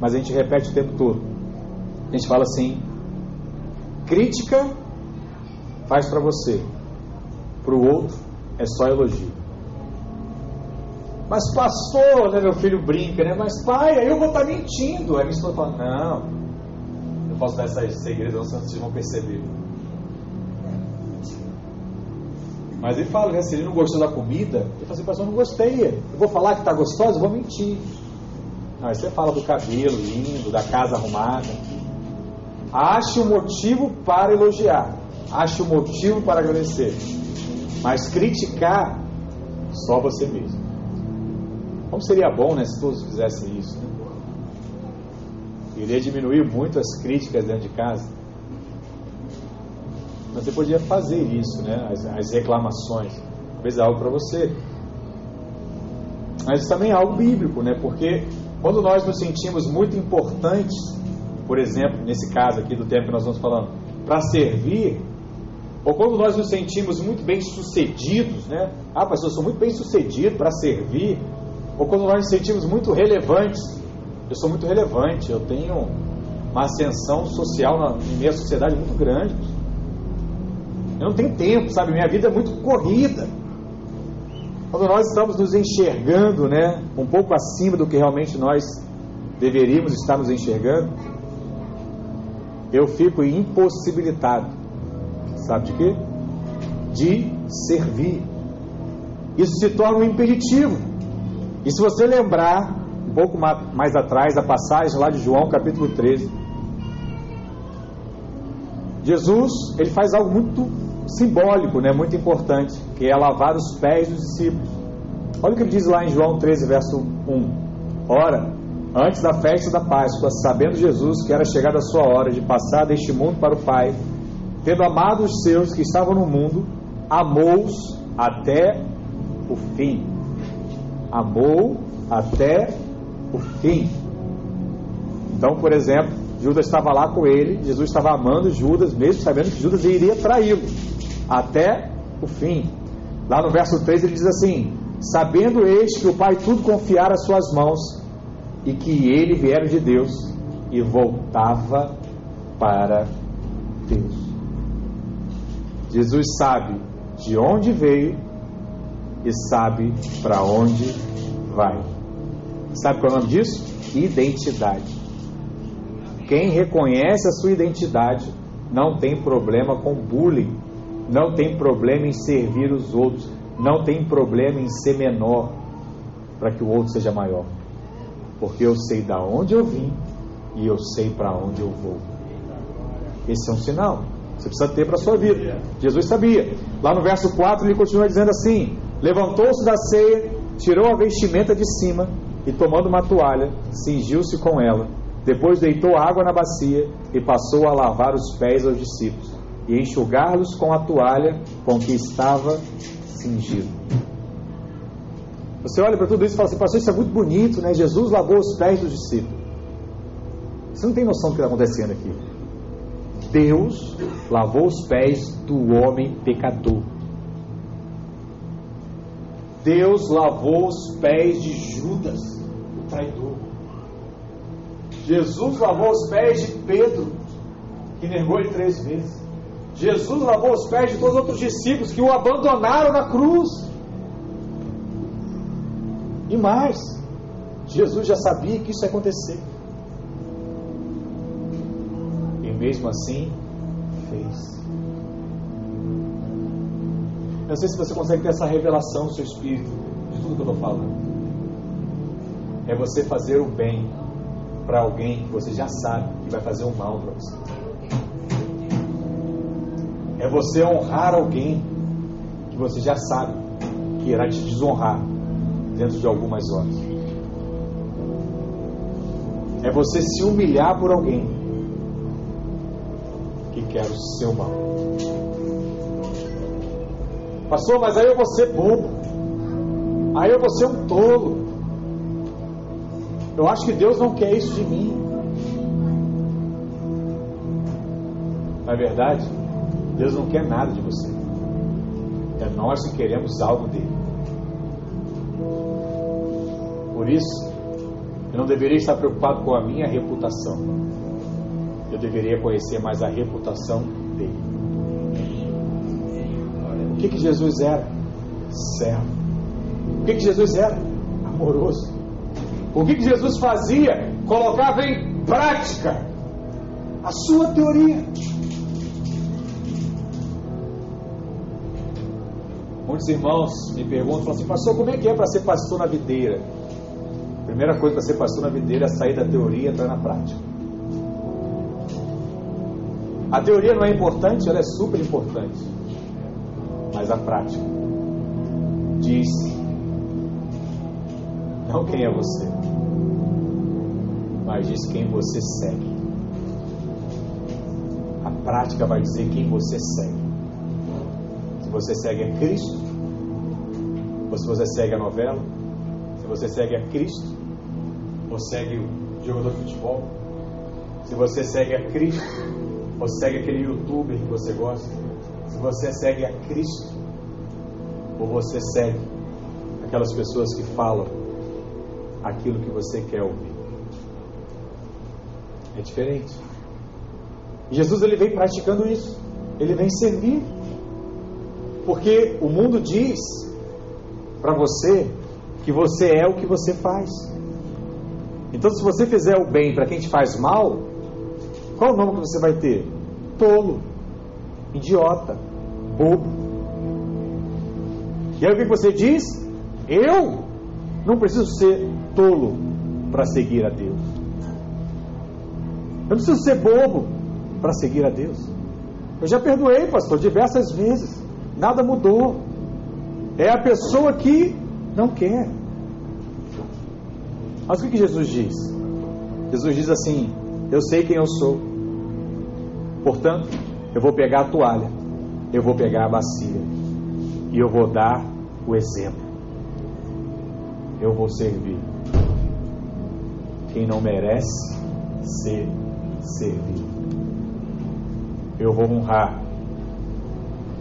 Mas a gente repete o tempo todo a gente fala assim: crítica faz para você, para o outro é só elogio. Mas pastor, né, meu filho brinca, né? Mas pai, aí eu vou estar tá mentindo. Aí minha esposa fala, não, eu posso dar esse segredo, vocês vão perceber. Mas ele fala, né? Se ele não gostou da comida, ele fala assim, pastor, eu não gostei. Eu vou falar que está gostoso, eu vou mentir. Não, aí você fala do cabelo lindo, da casa arrumada. Ache um motivo para elogiar, ache um motivo para agradecer, mas criticar só você mesmo. Como seria bom né, se todos fizessem isso? Né? Iria diminuir muito as críticas dentro de casa. Mas você podia fazer isso, né? as, as reclamações. Talvez algo para você. Mas também é algo bíblico, né? porque quando nós nos sentimos muito importantes por exemplo, nesse caso aqui do tempo que nós estamos falando, para servir, ou quando nós nos sentimos muito bem sucedidos, né? Ah, pastor, eu sou muito bem sucedido para servir, ou quando nós nos sentimos muito relevantes, eu sou muito relevante, eu tenho uma ascensão social na minha sociedade muito grande. Eu não tenho tempo, sabe? Minha vida é muito corrida. Quando nós estamos nos enxergando, né, um pouco acima do que realmente nós deveríamos estar nos enxergando, eu fico impossibilitado. Sabe de quê? De servir. Isso se torna um impeditivo. E se você lembrar, um pouco mais atrás, a passagem lá de João capítulo 13, Jesus ele faz algo muito simbólico, né, muito importante, que é lavar os pés dos discípulos. Olha o que ele diz lá em João 13, verso 1. Ora, antes da festa da Páscoa, sabendo Jesus que era chegada a sua hora de passar deste mundo para o Pai, tendo amado os seus que estavam no mundo, amou-os até o fim. Amou até o fim. Então, por exemplo, Judas estava lá com ele, Jesus estava amando Judas, mesmo sabendo que Judas iria traí-lo até o fim. Lá no verso 3 ele diz assim: Sabendo este que o Pai tudo confiara às suas mãos e que ele viera de Deus e voltava para Deus. Jesus sabe de onde veio e sabe para onde vai. Sabe qual é o nome disso? Identidade. Quem reconhece a sua identidade não tem problema com bullying, não tem problema em servir os outros, não tem problema em ser menor para que o outro seja maior. Porque eu sei da onde eu vim e eu sei para onde eu vou. Esse é um sinal. Você precisa ter para a sua vida. Jesus sabia. Lá no verso 4 ele continua dizendo assim: Levantou-se da ceia, tirou a vestimenta de cima e, tomando uma toalha, cingiu-se com ela. Depois deitou água na bacia e passou a lavar os pés aos discípulos e enxugá-los com a toalha com que estava cingido. Você olha para tudo isso e fala assim, pastor, isso é muito bonito, né? Jesus lavou os pés dos discípulos. Você não tem noção do que está acontecendo aqui. Deus lavou os pés do homem pecador. Deus lavou os pés de Judas, o traidor. Jesus lavou os pés de Pedro, que negou ele três vezes. Jesus lavou os pés de todos os outros discípulos que o abandonaram na cruz. E mais, Jesus já sabia que isso ia acontecer. E mesmo assim, fez. Eu não sei se você consegue ter essa revelação no seu espírito de tudo que eu estou falando. É você fazer o bem para alguém que você já sabe que vai fazer o mal para você. É você honrar alguém que você já sabe que irá te desonrar dentro de algumas horas. É você se humilhar por alguém que quer o seu mal. Pastor, mas aí eu vou ser bobo. Aí eu vou ser um tolo. Eu acho que Deus não quer isso de mim. Na é verdade, Deus não quer nada de você. É nós que queremos algo dele. Por isso, eu não deveria estar preocupado com a minha reputação. Eu deveria conhecer mais a reputação dele. O que, que Jesus era? Servo. O que, que Jesus era? Amoroso. O que, que Jesus fazia? Colocava em prática a sua teoria. Muitos irmãos me perguntam, assim, pastor, como é que é para ser pastor na videira? Primeira coisa para ser pastor na videira é sair da teoria e entrar na prática. A teoria não é importante, ela é super importante. Mas a prática diz não quem é você, mas diz quem você segue. A prática vai dizer quem você segue. Se você segue a Cristo, ou se você segue a novela, se você segue a Cristo, ou segue o jogador de futebol, se você segue a Cristo, ou segue aquele youtuber que você gosta, se você segue a Cristo, ou você segue aquelas pessoas que falam aquilo que você quer ouvir. É diferente. Jesus ele vem praticando isso. Ele vem servir. Porque o mundo diz para você que você é o que você faz. Então, se você fizer o bem para quem te faz mal, qual o nome que você vai ter? Tolo, idiota, bobo. E aí o que você diz? Eu não preciso ser tolo para seguir a Deus. Eu não preciso ser bobo para seguir a Deus. Eu já perdoei, pastor, diversas vezes. Nada mudou. É a pessoa que não quer. Mas o que Jesus diz? Jesus diz assim: Eu sei quem eu sou. Portanto, eu vou pegar a toalha, eu vou pegar a bacia e eu vou dar o exemplo eu vou servir quem não merece ser servir. Eu vou honrar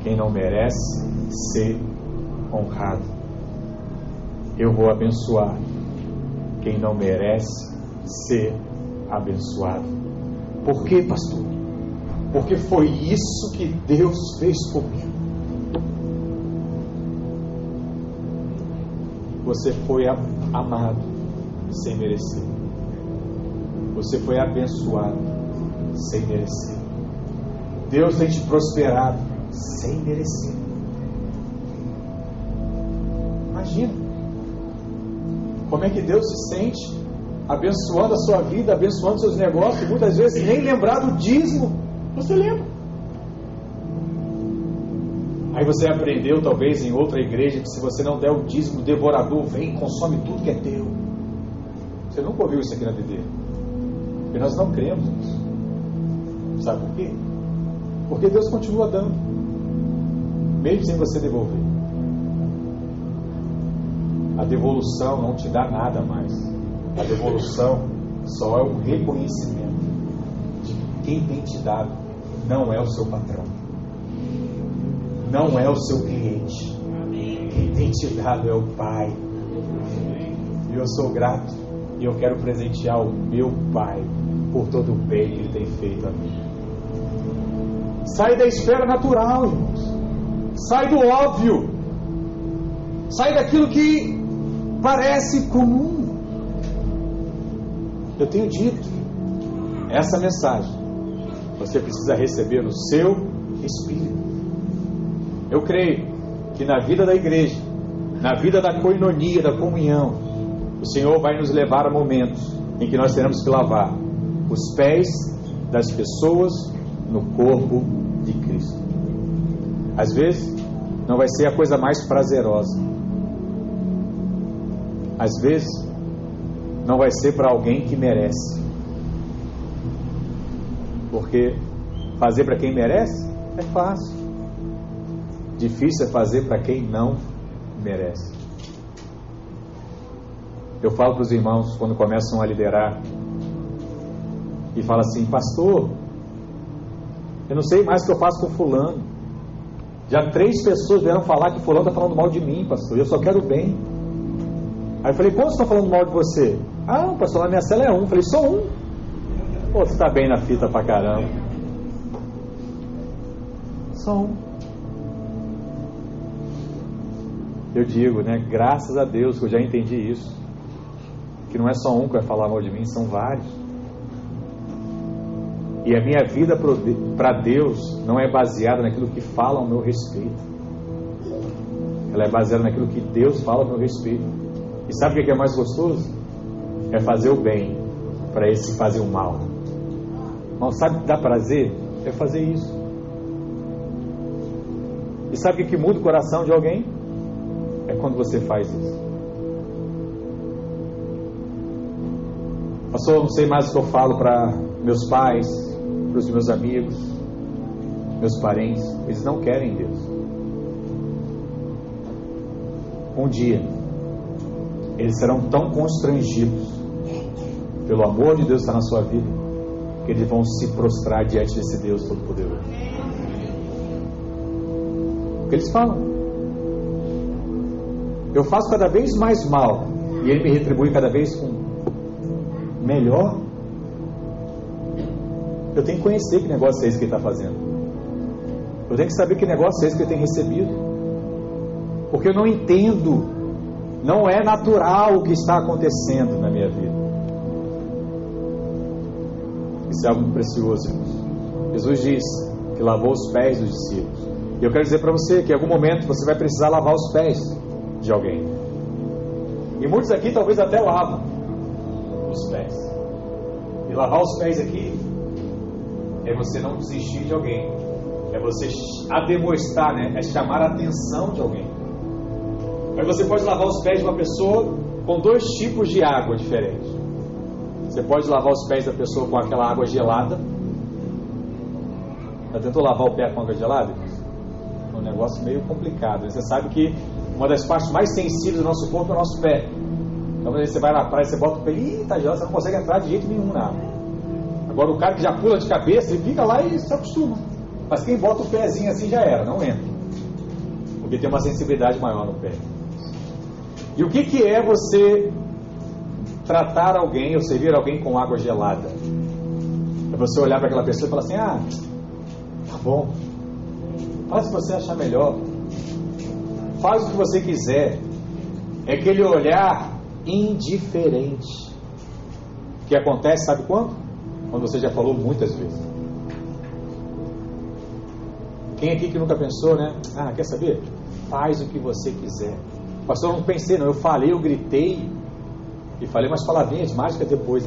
quem não merece ser honrado. Eu vou abençoar quem não merece ser abençoado. Por quê, pastor? Porque foi isso que Deus fez comigo. Você foi amado sem merecer. Você foi abençoado sem merecer. Deus tem te prosperado sem merecer. Como é que Deus se sente abençoando a sua vida, abençoando seus negócios, muitas vezes nem lembrar do dízimo. Você lembra? Aí você aprendeu, talvez, em outra igreja, que se você não der o dízimo, o devorador vem e consome tudo que é teu. Você nunca ouviu isso aqui na BD. Porque nós não cremos nisso. Sabe por quê? Porque Deus continua dando, mesmo sem você devolver. A devolução não te dá nada mais. A devolução só é o reconhecimento de que quem tem te dado não é o seu patrão não é o seu cliente. Quem tem te dado é o Pai. E eu sou grato e eu quero presentear o meu Pai por todo o bem que Ele tem feito a mim. Sai da esfera natural, irmãos. Sai do óbvio. Sai daquilo que parece comum. Eu tenho dito essa mensagem. Você precisa receber no seu espírito. Eu creio que na vida da igreja, na vida da coinonia, da comunhão, o Senhor vai nos levar a momentos em que nós teremos que lavar os pés das pessoas no corpo de Cristo. Às vezes, não vai ser a coisa mais prazerosa. Às vezes, não vai ser para alguém que merece. Porque fazer para quem merece é fácil. Difícil é fazer para quem não merece. Eu falo para os irmãos quando começam a liderar e fala assim, pastor, eu não sei mais o que eu faço com fulano. Já três pessoas vieram falar que fulano está falando mal de mim, pastor. Eu só quero bem. Aí eu falei, quantos estão falando mal de você? Ah, pastor, na minha cela é um. Eu falei, só um. Pô, você está bem na fita pra caramba. Só um. eu digo, né? Graças a Deus que eu já entendi isso. Que não é só um que vai falar mal de mim, são vários. E a minha vida para Deus não é baseada naquilo que fala ao meu respeito. Ela é baseada naquilo que Deus fala ao meu respeito. E sabe o que é mais gostoso? É fazer o bem para esse fazer o mal. Mas sabe o que dá prazer? É fazer isso. E sabe o que muda o coração de alguém? é quando você faz isso. Pastor, não sei mais o que eu falo para meus pais, para os meus amigos, meus parentes. Eles não querem Deus. Um dia, eles serão tão constrangidos pelo amor de Deus que está na sua vida, que eles vão se prostrar diante desse Deus Todo-Poderoso. O que eles falam? eu faço cada vez mais mal e ele me retribui cada vez com melhor. Eu tenho que conhecer que negócio é esse que ele está fazendo. Eu tenho que saber que negócio é esse que ele tem recebido. Porque eu não entendo, não é natural o que está acontecendo na minha vida. Isso é algo precioso, irmãos. Jesus diz que lavou os pés dos discípulos. E eu quero dizer para você que em algum momento você vai precisar lavar os pés de alguém. E muitos aqui talvez até lavam os pés. E lavar os pés aqui é você não desistir de alguém. É você demonstrar, né? É chamar a atenção de alguém. Mas você pode lavar os pés de uma pessoa com dois tipos de água diferentes. Você pode lavar os pés da pessoa com aquela água gelada. Já tentou lavar o pé com água gelada? É um negócio meio complicado. Você sabe que uma das partes mais sensíveis do nosso corpo é o nosso pé. Então, quando você vai na praia, você bota o pé, e tá gelado, você não consegue entrar de jeito nenhum na água. Agora o cara que já pula de cabeça, ele fica lá e se acostuma. Mas quem bota o pezinho assim já era, não entra. Porque tem uma sensibilidade maior no pé. E o que, que é você tratar alguém ou servir alguém com água gelada? É você olhar para aquela pessoa e falar assim: ah, tá bom, faz o que você achar melhor, faz o que você quiser. É aquele olhar indiferente que acontece, sabe quando? Quando você já falou muitas vezes. Quem aqui que nunca pensou, né? Ah, quer saber? Faz o que você quiser. Pastor, eu não pensei, não. Eu falei, eu gritei. E falei umas palavrinhas mágicas depois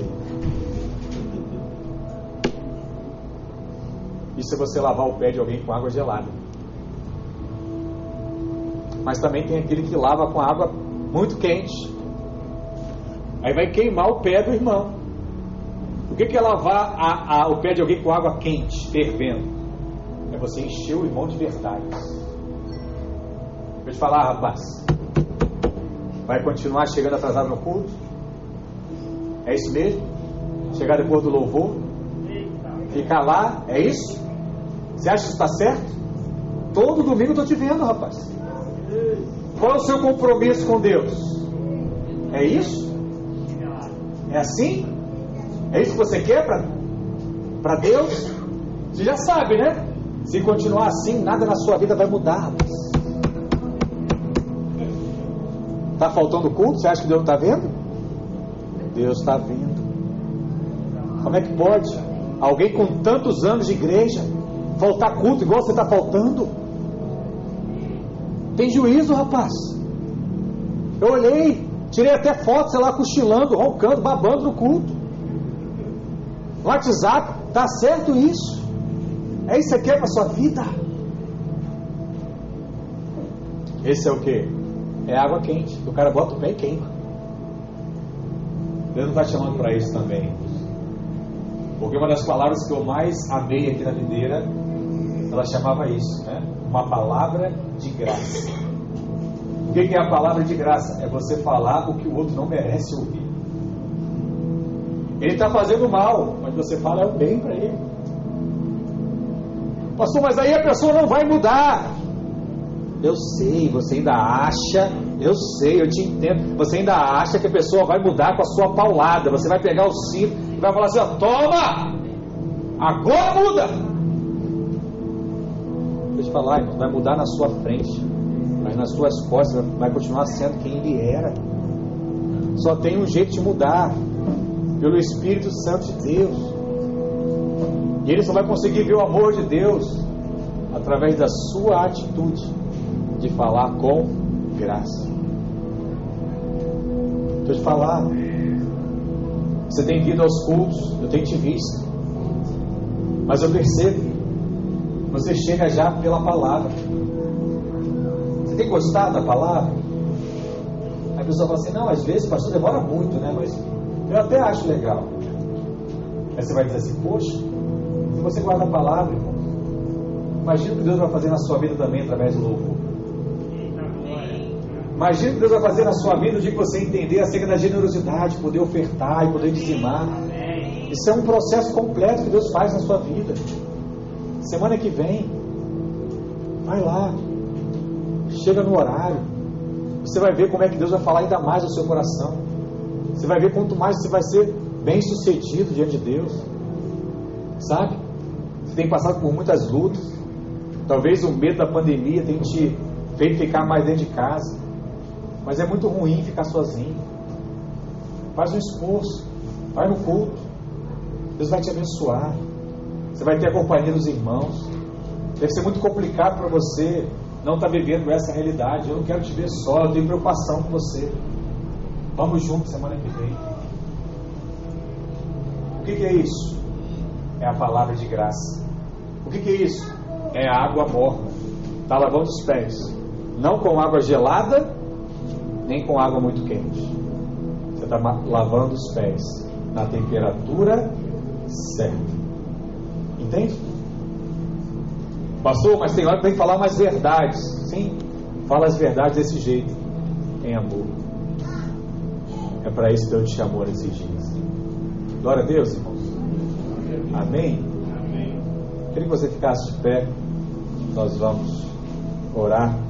Isso é você lavar o pé de alguém com água gelada. Mas também tem aquele que lava com água muito quente. Aí vai queimar o pé do irmão. O que é lavar a, a, o pé de alguém com água quente, fervendo? É você encher o irmão de verdade. Deixa eu te falar, rapaz. Vai continuar chegando atrasado no culto? É isso mesmo? Chegar depois do louvor? Ficar lá? É isso? Você acha que está certo? Todo domingo estou te vendo, rapaz. Qual é o seu compromisso com Deus? É isso? É assim? É isso que você quer para Deus? Você já sabe, né? Se continuar assim, nada na sua vida vai mudar, rapaz. Está faltando culto? Você acha que Deus está vendo? Deus está vendo. Como é que pode? Alguém com tantos anos de igreja faltar culto igual você está faltando? Tem juízo, rapaz. Eu olhei, tirei até foto, sei lá, cochilando, roncando, babando no culto. WhatsApp, tá certo isso? É isso que é para sua vida? Esse é o que? É água quente. O cara bota o pé e queima. Deus não está chamando para isso também. Porque uma das palavras que eu mais amei aqui na videira, ela chamava isso, né? Uma palavra de graça. O que é a palavra de graça? É você falar o que o outro não merece ouvir. Ele está fazendo mal, mas você fala é o bem para ele. Pastor, mas aí a pessoa não vai mudar. Eu sei, você ainda acha, eu sei, eu te entendo. Você ainda acha que a pessoa vai mudar com a sua paulada. Você vai pegar o cinto e vai falar assim: ó, toma! Agora muda! Deixa eu te falar, vai mudar na sua frente, mas nas suas costas vai continuar sendo quem ele era. Só tem um jeito de mudar pelo Espírito Santo de Deus. E ele só vai conseguir ver o amor de Deus através da sua atitude de falar com graça. Eu te falar. Você tem vindo aos cultos, eu tenho te visto. Mas eu percebo, você chega já pela palavra. Você tem gostado da palavra? A pessoa fala assim, não, às vezes pastor demora muito, né? Mas eu até acho legal. Aí você vai dizer assim, poxa, se você guarda a palavra, irmão, imagina o que Deus vai fazer na sua vida também através do louvor. Imagina o que Deus vai fazer na sua vida o dia que você entender acerca da generosidade, poder ofertar e poder dizimar. Isso é um processo completo que Deus faz na sua vida. Semana que vem, vai lá, chega no horário. Você vai ver como é que Deus vai falar ainda mais ao seu coração. Você vai ver quanto mais você vai ser bem sucedido diante de Deus. Sabe? Você tem passado por muitas lutas. Talvez o medo da pandemia tenha te feito ficar mais dentro de casa. Mas é muito ruim ficar sozinho. Faz um esforço. Vai no culto. Deus vai te abençoar. Você vai ter a companhia dos irmãos. Deve ser muito complicado para você não estar tá vivendo essa realidade. Eu não quero te ver só, eu tenho preocupação com você. Vamos juntos semana que vem. O que, que é isso? É a palavra de graça. O que, que é isso? É a água morna. Está lavando os pés. Não com água gelada, nem com água muito quente. Você está lavando os pés na temperatura certa. Entende? Pastor, mas tem hora que tem que falar mais verdades. Sim, fala as verdades desse jeito, em amor. É para isso que Deus te chamou nesses dias. Glória a Deus, irmãos. Amém? Amém. Queria que você ficasse de pé. Nós vamos orar.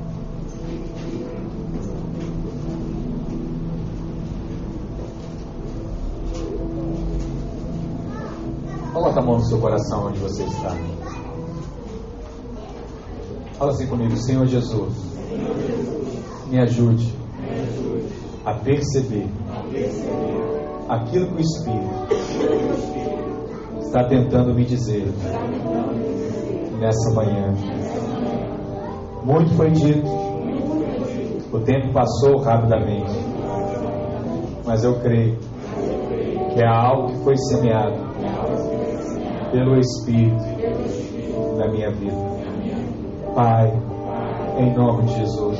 Coloca a mão no seu coração onde você está. Fala assim comigo, Senhor Jesus, me ajude a perceber aquilo que o Espírito está tentando me dizer nessa manhã. Muito foi dito, o tempo passou rapidamente, mas eu creio que é algo que foi semeado pelo Espírito na minha vida. Pai, em nome de Jesus,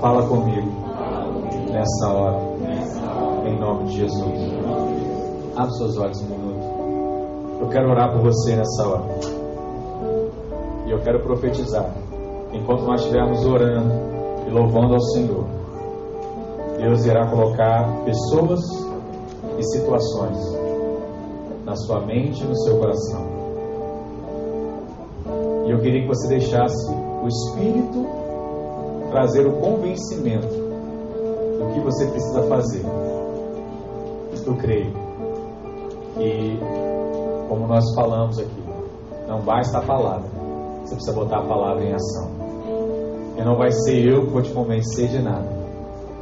fala comigo nessa hora, em nome de Jesus. Abra seus olhos um minuto. Eu quero orar por você nessa hora. E eu quero profetizar. Enquanto nós estivermos orando e louvando ao Senhor, Deus irá colocar pessoas e situações na sua mente e no seu coração. E eu queria que você deixasse o Espírito trazer o convencimento do que você precisa fazer. Eu creio que como nós falamos aqui, não basta a palavra, você precisa botar a palavra em ação. E não vai ser eu que vou te convencer de nada.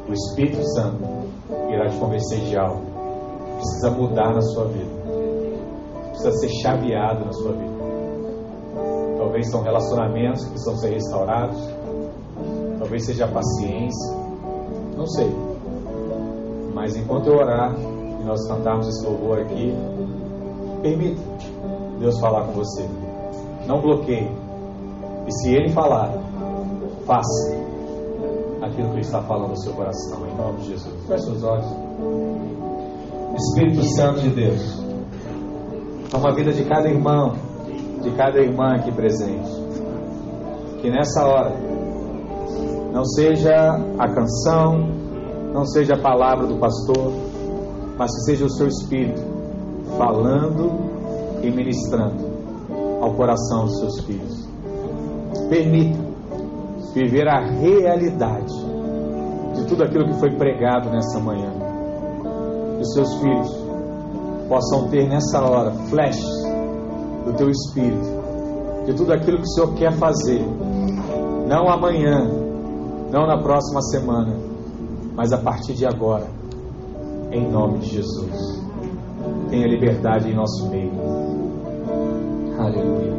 O Espírito Santo irá te convencer de algo. Precisa mudar na sua vida. Precisa ser chaveado na sua vida. Talvez são relacionamentos que precisam ser restaurados. Talvez seja a paciência. Não sei. Mas enquanto eu orar e nós cantarmos esse louvor aqui, Permita Deus falar com você. Não bloqueie. E se Ele falar, faça aquilo que Ele está falando no seu coração, em nome de Jesus. Feche seus olhos. Espírito Santo de Deus, toma a vida de cada irmão, de cada irmã aqui presente. Que nessa hora não seja a canção, não seja a palavra do pastor, mas que seja o seu espírito falando e ministrando ao coração dos seus filhos. Permita viver a realidade de tudo aquilo que foi pregado nessa manhã. Os seus filhos possam ter nessa hora flashes do teu espírito, de tudo aquilo que o Senhor quer fazer, não amanhã, não na próxima semana, mas a partir de agora, em nome de Jesus tenha liberdade em nosso meio. Aleluia.